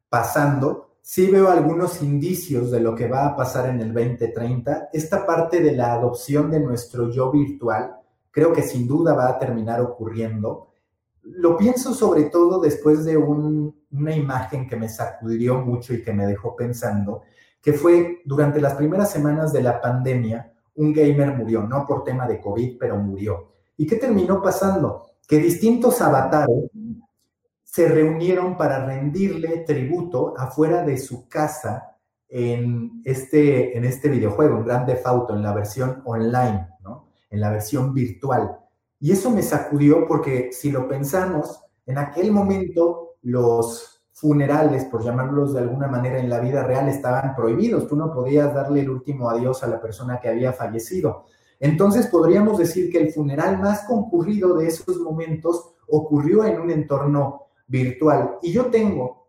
pasando. Sí veo algunos indicios de lo que va a pasar en el 2030. Esta parte de la adopción de nuestro yo virtual, creo que sin duda va a terminar ocurriendo. Lo pienso sobre todo después de una imagen que me sacudió mucho y que me dejó pensando, que fue durante las primeras semanas de la pandemia, un gamer murió, no por tema de COVID, pero murió. ¿Y qué terminó pasando? Que distintos avatares se reunieron para rendirle tributo afuera de su casa en este, en este videojuego, en Grand Theft en la versión online, ¿no? en la versión virtual. Y eso me sacudió porque si lo pensamos, en aquel momento los funerales, por llamarlos de alguna manera en la vida real, estaban prohibidos. Tú no podías darle el último adiós a la persona que había fallecido. Entonces podríamos decir que el funeral más concurrido de esos momentos ocurrió en un entorno virtual. Y yo tengo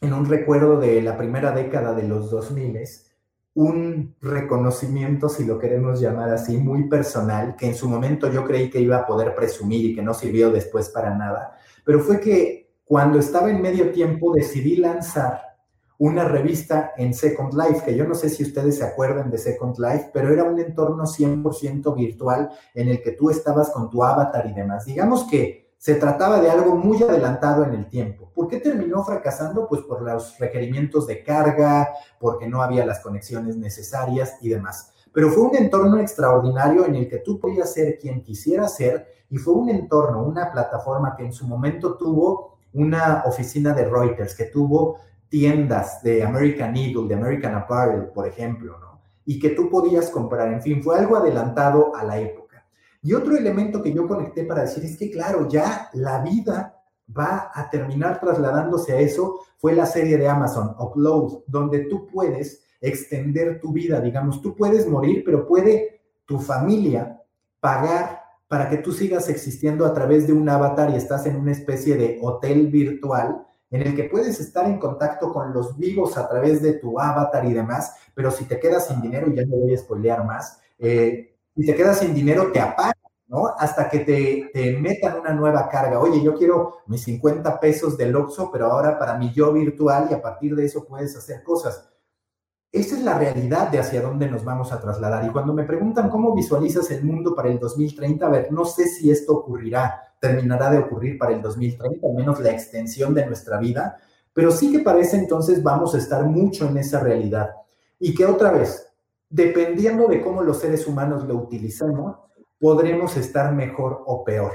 en un recuerdo de la primera década de los 2000 un reconocimiento, si lo queremos llamar así, muy personal, que en su momento yo creí que iba a poder presumir y que no sirvió después para nada, pero fue que cuando estaba en medio tiempo decidí lanzar una revista en Second Life, que yo no sé si ustedes se acuerdan de Second Life, pero era un entorno 100% virtual en el que tú estabas con tu avatar y demás. Digamos que se trataba de algo muy adelantado en el tiempo. ¿Por qué terminó fracasando? Pues por los requerimientos de carga, porque no había las conexiones necesarias y demás. Pero fue un entorno extraordinario en el que tú podías ser quien quisieras ser y fue un entorno, una plataforma que en su momento tuvo una oficina de Reuters, que tuvo tiendas de American Eagle, de American Apparel, por ejemplo, ¿no? Y que tú podías comprar, en fin, fue algo adelantado a la época. Y otro elemento que yo conecté para decir es que, claro, ya la vida va a terminar trasladándose a eso, fue la serie de Amazon, Upload, donde tú puedes extender tu vida, digamos, tú puedes morir, pero puede tu familia pagar para que tú sigas existiendo a través de un avatar y estás en una especie de hotel virtual en el que puedes estar en contacto con los vivos a través de tu avatar y demás, pero si te quedas sin dinero, ya no voy a spoilear más, eh, si te quedas sin dinero, te apagan, ¿no? Hasta que te, te, metan una nueva carga. Oye, yo quiero mis 50 pesos del Oxxo, pero ahora para mi yo virtual y a partir de eso puedes hacer cosas. Esa es la realidad de hacia dónde nos vamos a trasladar. Y cuando me preguntan cómo visualizas el mundo para el 2030, a ver, no sé si esto ocurrirá, terminará de ocurrir para el 2030, al menos la extensión de nuestra vida, pero sí que parece entonces vamos a estar mucho en esa realidad. Y que otra vez, dependiendo de cómo los seres humanos lo utilicemos, podremos estar mejor o peor.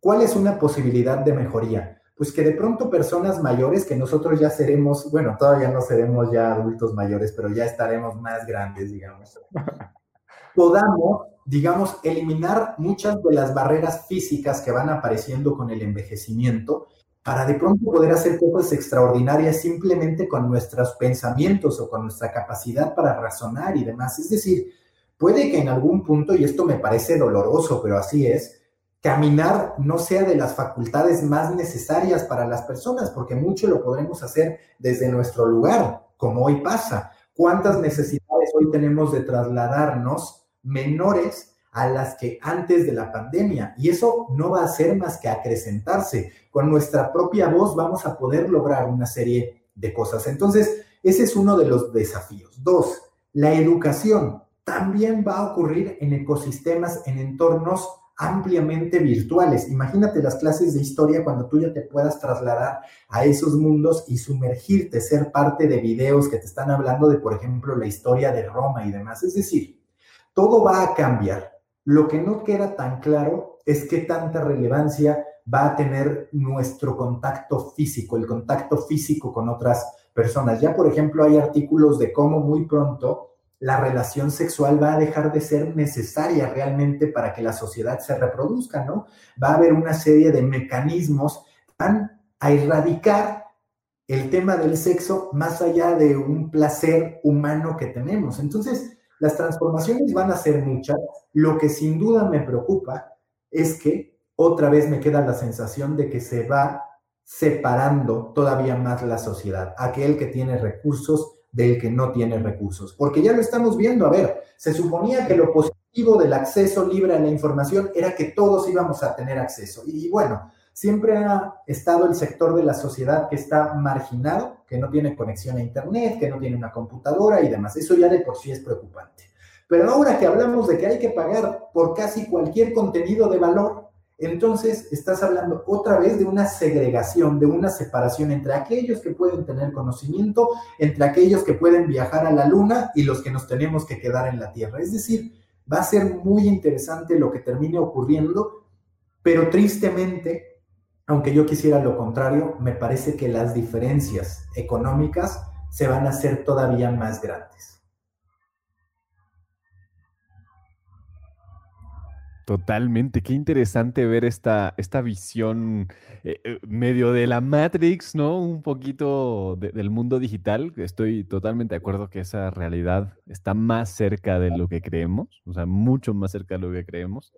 ¿Cuál es una posibilidad de mejoría? Pues que de pronto personas mayores, que nosotros ya seremos, bueno, todavía no seremos ya adultos mayores, pero ya estaremos más grandes, digamos, (laughs) podamos, digamos, eliminar muchas de las barreras físicas que van apareciendo con el envejecimiento para de pronto poder hacer cosas extraordinarias simplemente con nuestros pensamientos o con nuestra capacidad para razonar y demás. Es decir, puede que en algún punto, y esto me parece doloroso, pero así es, caminar no sea de las facultades más necesarias para las personas, porque mucho lo podremos hacer desde nuestro lugar, como hoy pasa. ¿Cuántas necesidades hoy tenemos de trasladarnos menores a las que antes de la pandemia? Y eso no va a ser más que acrecentarse. Con nuestra propia voz vamos a poder lograr una serie de cosas. Entonces, ese es uno de los desafíos. Dos, la educación también va a ocurrir en ecosistemas, en entornos ampliamente virtuales. Imagínate las clases de historia cuando tú ya te puedas trasladar a esos mundos y sumergirte, ser parte de videos que te están hablando de, por ejemplo, la historia de Roma y demás. Es decir, todo va a cambiar. Lo que no queda tan claro es qué tanta relevancia va a tener nuestro contacto físico, el contacto físico con otras personas. Ya, por ejemplo, hay artículos de cómo muy pronto la relación sexual va a dejar de ser necesaria realmente para que la sociedad se reproduzca, ¿no? Va a haber una serie de mecanismos que van a erradicar el tema del sexo más allá de un placer humano que tenemos. Entonces, las transformaciones van a ser muchas. Lo que sin duda me preocupa es que otra vez me queda la sensación de que se va separando todavía más la sociedad. Aquel que tiene recursos del que no tiene recursos. Porque ya lo estamos viendo, a ver, se suponía que lo positivo del acceso libre a la información era que todos íbamos a tener acceso. Y bueno, siempre ha estado el sector de la sociedad que está marginado, que no tiene conexión a Internet, que no tiene una computadora y demás. Eso ya de por sí es preocupante. Pero ahora que hablamos de que hay que pagar por casi cualquier contenido de valor, entonces estás hablando otra vez de una segregación, de una separación entre aquellos que pueden tener conocimiento, entre aquellos que pueden viajar a la luna y los que nos tenemos que quedar en la Tierra. Es decir, va a ser muy interesante lo que termine ocurriendo, pero tristemente, aunque yo quisiera lo contrario, me parece que las diferencias económicas se van a hacer todavía más grandes. Totalmente, qué interesante ver esta, esta visión eh, eh, medio de la Matrix, ¿no? Un poquito del mundo digital. Estoy totalmente de acuerdo que esa realidad está más cerca de lo que creemos, o sea, mucho más cerca de lo que creemos.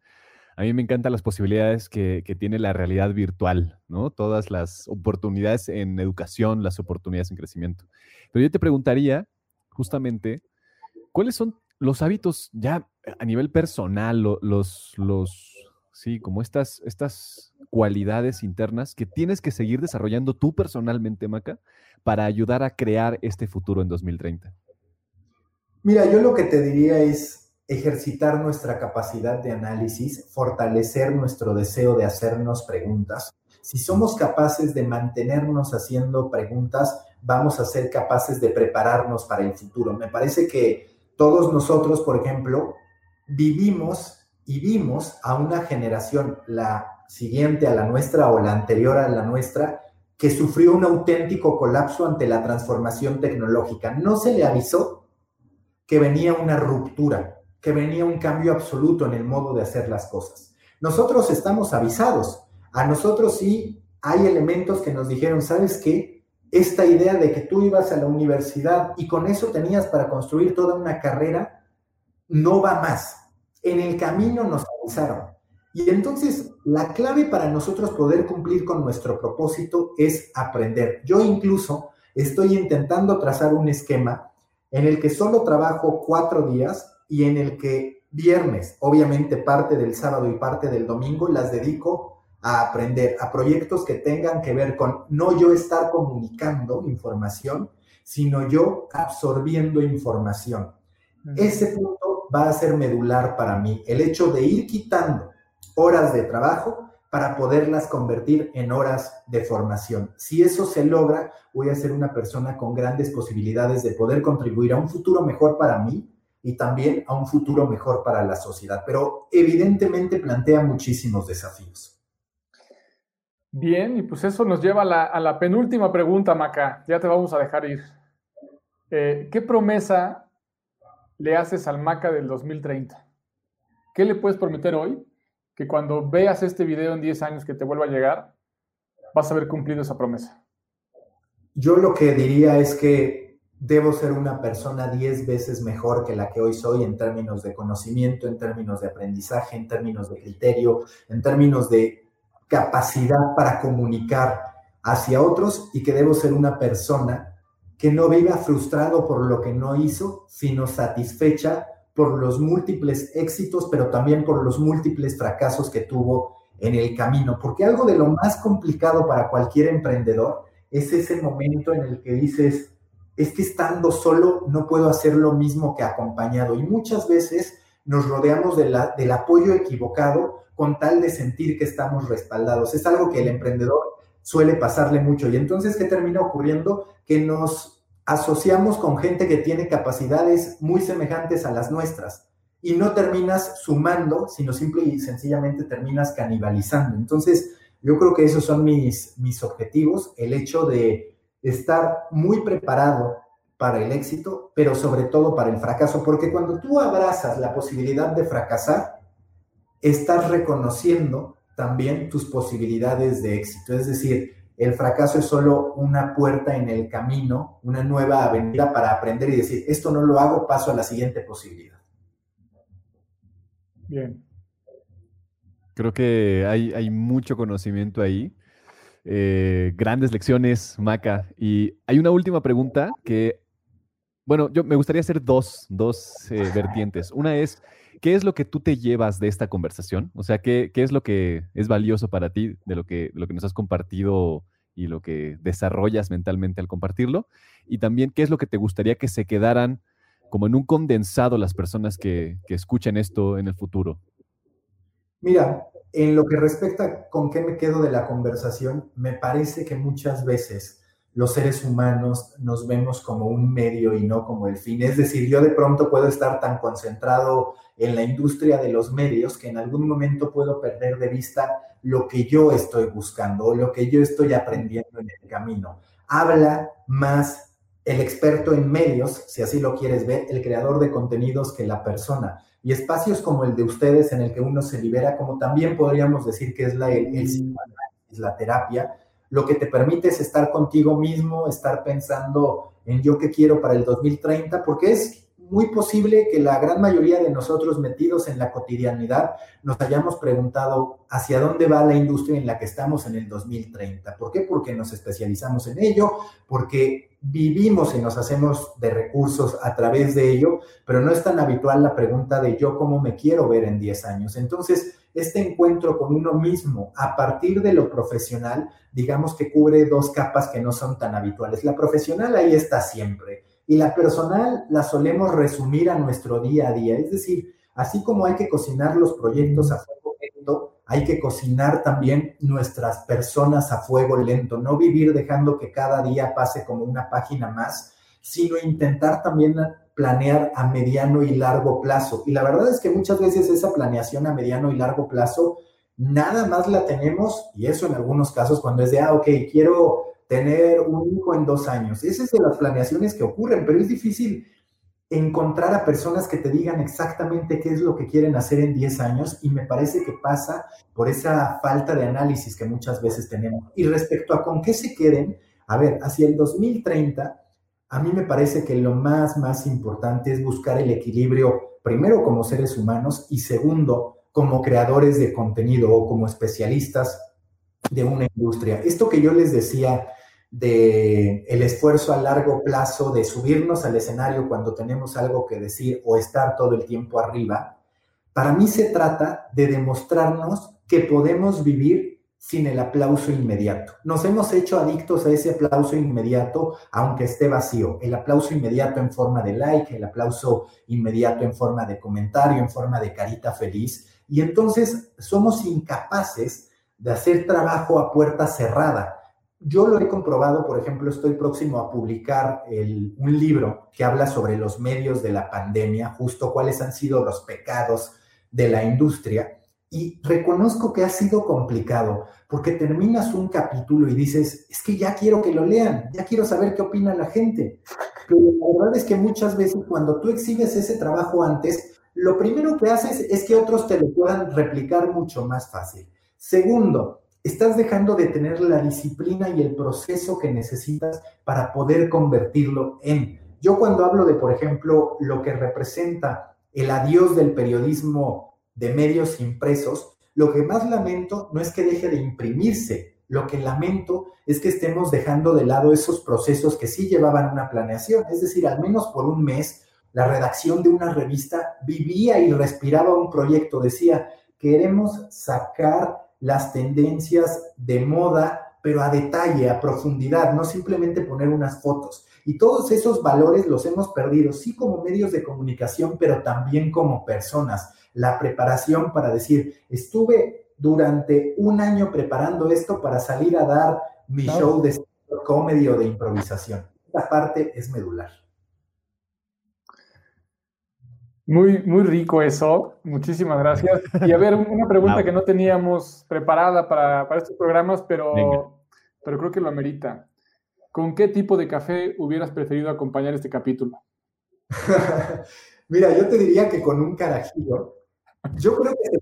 A mí me encantan las posibilidades que, que tiene la realidad virtual, ¿no? Todas las oportunidades en educación, las oportunidades en crecimiento. Pero yo te preguntaría, justamente, ¿cuáles son los hábitos ya a nivel personal, los, los, sí, como estas, estas cualidades internas que tienes que seguir desarrollando tú personalmente, Maca, para ayudar a crear este futuro en 2030? Mira, yo lo que te diría es ejercitar nuestra capacidad de análisis, fortalecer nuestro deseo de hacernos preguntas. Si somos capaces de mantenernos haciendo preguntas, vamos a ser capaces de prepararnos para el futuro. Me parece que todos nosotros, por ejemplo, vivimos y vimos a una generación, la siguiente a la nuestra o la anterior a la nuestra, que sufrió un auténtico colapso ante la transformación tecnológica. No se le avisó que venía una ruptura, que venía un cambio absoluto en el modo de hacer las cosas. Nosotros estamos avisados. A nosotros sí hay elementos que nos dijeron, ¿sabes qué? Esta idea de que tú ibas a la universidad y con eso tenías para construir toda una carrera, no va más. En el camino nos avisaron. Y entonces la clave para nosotros poder cumplir con nuestro propósito es aprender. Yo incluso estoy intentando trazar un esquema en el que solo trabajo cuatro días y en el que viernes, obviamente parte del sábado y parte del domingo, las dedico a aprender, a proyectos que tengan que ver con no yo estar comunicando información, sino yo absorbiendo información. Ese punto va a ser medular para mí, el hecho de ir quitando horas de trabajo para poderlas convertir en horas de formación. Si eso se logra, voy a ser una persona con grandes posibilidades de poder contribuir a un futuro mejor para mí y también a un futuro mejor para la sociedad. Pero evidentemente plantea muchísimos desafíos. Bien, y pues eso nos lleva a la, penúltima pregunta, Maca. Ya te vamos a dejar ir. Eh, ¿Qué promesa le haces al Maca del 2030? ¿Qué le puedes prometer hoy? Que cuando veas este video en 10 años que te vuelva a llegar, vas a haber cumplido esa promesa. Yo lo que diría es que debo ser una persona 10 veces mejor que la que hoy soy en términos de conocimiento, en términos de aprendizaje, en términos de criterio, en términos de capacidad para comunicar hacia otros y que debo ser una persona que no viva frustrado por lo que no hizo, sino satisfecha por los múltiples éxitos, pero también por los múltiples fracasos que tuvo en el camino. Porque algo de lo más complicado para cualquier emprendedor es ese momento en el que dices, es que estando solo no puedo hacer lo mismo que acompañado. Y muchas veces nos rodeamos del apoyo equivocado con tal de sentir que estamos respaldados. Es algo que el emprendedor suele pasarle mucho. Y entonces, ¿qué termina ocurriendo? Que nos asociamos con gente que tiene capacidades muy semejantes a las nuestras y no terminas sumando, sino simple y sencillamente terminas canibalizando. Entonces, yo creo que esos son mis, mis objetivos, el hecho de estar muy preparado para el éxito, pero sobre todo para el fracaso, porque cuando tú abrazas la posibilidad de fracasar, estás reconociendo también tus posibilidades de éxito. Es decir, el fracaso es solo una puerta en el camino, una nueva avenida para aprender y decir, esto no lo hago, paso a la siguiente posibilidad. Bien. Creo que hay, mucho conocimiento ahí. Eh, grandes lecciones, Maca. Y hay una última pregunta que, bueno, yo me gustaría hacer dos, dos eh, vertientes. Una es, ¿qué es lo que tú te llevas de esta conversación? O sea, ¿qué, es lo que es valioso para ti de lo que, lo que nos has compartido y lo que desarrollas mentalmente al compartirlo? Y también, ¿qué es lo que te gustaría que se quedaran como en un condensado las personas que, que escuchen esto en el futuro? Mira, en lo que respecta con qué me quedo de la conversación, me parece que muchas veces los seres humanos nos vemos como un medio y no como el fin. Es decir, yo de pronto puedo estar tan concentrado en la industria de los medios que en algún momento puedo perder de vista lo que yo estoy buscando o lo que yo estoy aprendiendo en el camino. Habla más el experto en medios, si así lo quieres ver, el creador de contenidos que la persona. Y espacios como el de ustedes en el que uno se libera, como también podríamos decir que es la, el, el la terapia, lo que te permite es estar contigo mismo, estar pensando en yo qué quiero para el 2030, porque es muy posible que la gran mayoría de nosotros metidos en la cotidianidad nos hayamos preguntado hacia dónde va la industria en la que estamos en el 2030. ¿Por qué? Porque nos especializamos en ello, porque vivimos y nos hacemos de recursos a través de ello, pero no es tan habitual la pregunta de yo cómo me quiero ver en 10 años. Entonces, este encuentro con uno mismo a partir de lo profesional, digamos que cubre dos capas que no son tan habituales. La profesional ahí está siempre y la personal la solemos resumir a nuestro día a día. Es decir, así como hay que cocinar los proyectos a fuego lento, hay que cocinar también nuestras personas a fuego lento, no vivir dejando que cada día pase como una página más, sino intentar también planear a mediano y largo plazo. Y la verdad es que muchas veces esa planeación a mediano y largo plazo nada más la tenemos, y eso en algunos casos cuando es de, ah, ok, quiero tener un hijo en dos años. Esas es de las planeaciones que ocurren, pero es difícil encontrar a personas que te digan exactamente qué es lo que quieren hacer en 10 años y me parece que pasa por esa falta de análisis que muchas veces tenemos. Y respecto a con qué se queden, a ver, hacia el 2030, a mí me parece que lo más, más importante es buscar el equilibrio, primero como seres humanos y segundo, como creadores de contenido o como especialistas de una industria. Esto que yo les decía de el esfuerzo a largo plazo de subirnos al escenario cuando tenemos algo que decir o estar todo el tiempo arriba, para mí se trata de demostrarnos que podemos vivir sin el aplauso inmediato. Nos hemos hecho adictos a ese aplauso inmediato, aunque esté vacío. El aplauso inmediato en forma de like, el aplauso inmediato en forma de comentario, en forma de carita feliz. Y entonces somos incapaces de hacer trabajo a puerta cerrada yo lo he comprobado, por ejemplo, estoy próximo a publicar un libro que habla sobre los medios de la pandemia, justo cuáles han sido los pecados de la industria. Y reconozco que ha sido complicado, porque terminas un capítulo y dices, es que ya quiero que lo lean, ya quiero saber qué opina la gente. Pero la verdad es que muchas veces cuando tú exhibes ese trabajo antes, lo primero que haces es que otros te lo puedan replicar mucho más fácil. Segundo, estás dejando de tener la disciplina y el proceso que necesitas para poder convertirlo en. Yo cuando hablo de, por ejemplo, lo que representa el adiós del periodismo de medios impresos, lo que más lamento no es que deje de imprimirse, lo que lamento es que estemos dejando de lado esos procesos que sí llevaban una planeación, es decir, al menos por un mes, la redacción de una revista vivía y respiraba un proyecto, decía, queremos sacar las tendencias de moda, pero a detalle, a profundidad, no simplemente poner unas fotos. Y todos esos valores los hemos perdido, sí como medios de comunicación, pero también como personas. La preparación para decir, estuve durante un año preparando esto para salir a dar mi show de comedy o de improvisación. Esta parte es medular. Muy, muy rico eso. Muchísimas gracias. Y a ver, una pregunta (laughs) que no teníamos preparada para, estos programas, pero, pero creo que lo amerita. ¿Con qué tipo de café hubieras preferido acompañar este capítulo? (laughs) Mira, yo te diría que con un carajillo. Yo creo que,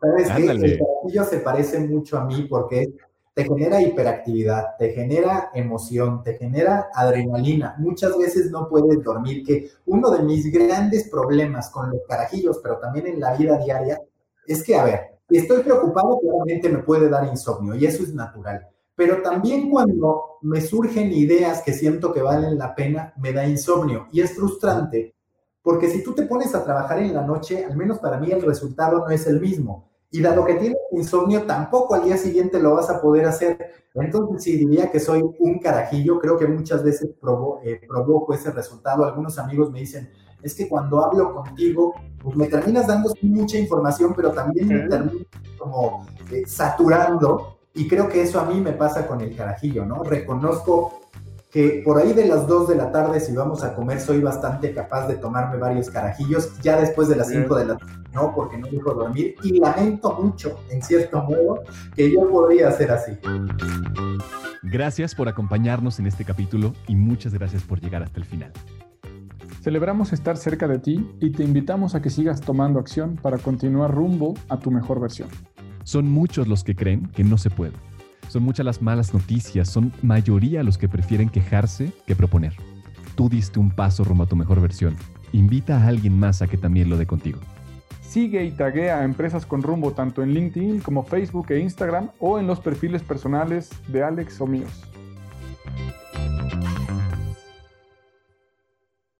¿sabes El carajillo se parece mucho a mí porque te genera hiperactividad, te genera emoción, te genera adrenalina. Muchas veces no puedes dormir, que uno de mis grandes problemas con los carajillos, pero también en la vida diaria, es que, a ver, estoy preocupado, claramente me puede dar insomnio y eso es natural. Pero también cuando me surgen ideas que siento que valen la pena, me da insomnio y es frustrante, porque si tú te pones a trabajar en la noche, al menos para mí el resultado no es el mismo y dado que tienes insomnio, tampoco al día siguiente lo vas a poder hacer. Entonces, sí, diría que soy un carajillo. Creo que muchas veces eh, provoco ese resultado. Algunos amigos me dicen, es que cuando hablo contigo, pues me terminas dando mucha información, pero también me termino como eh, saturando. Y creo que eso a mí me pasa con el carajillo, ¿no? Reconozco que por ahí de las 2 de la tarde, si vamos a comer, soy bastante capaz de tomarme varios carajillos. Ya después de las 5 de la tarde, no, porque no dejo dormir. Y lamento mucho, en cierto modo, que yo podría ser así. Gracias por acompañarnos en este capítulo y muchas gracias por llegar hasta el final. Celebramos estar cerca de ti y te invitamos a que sigas tomando acción para continuar rumbo a tu mejor versión. Son muchos los que creen que no se puede son muchas las malas noticias, son mayoría los que prefieren quejarse que proponer. Tú diste un paso rumbo a tu mejor versión Invita a alguien más a que también lo dé contigo. Sigue y taguea a Empresas con Rumbo tanto en LinkedIn como Facebook e Instagram o en los perfiles personales de Alex o míos.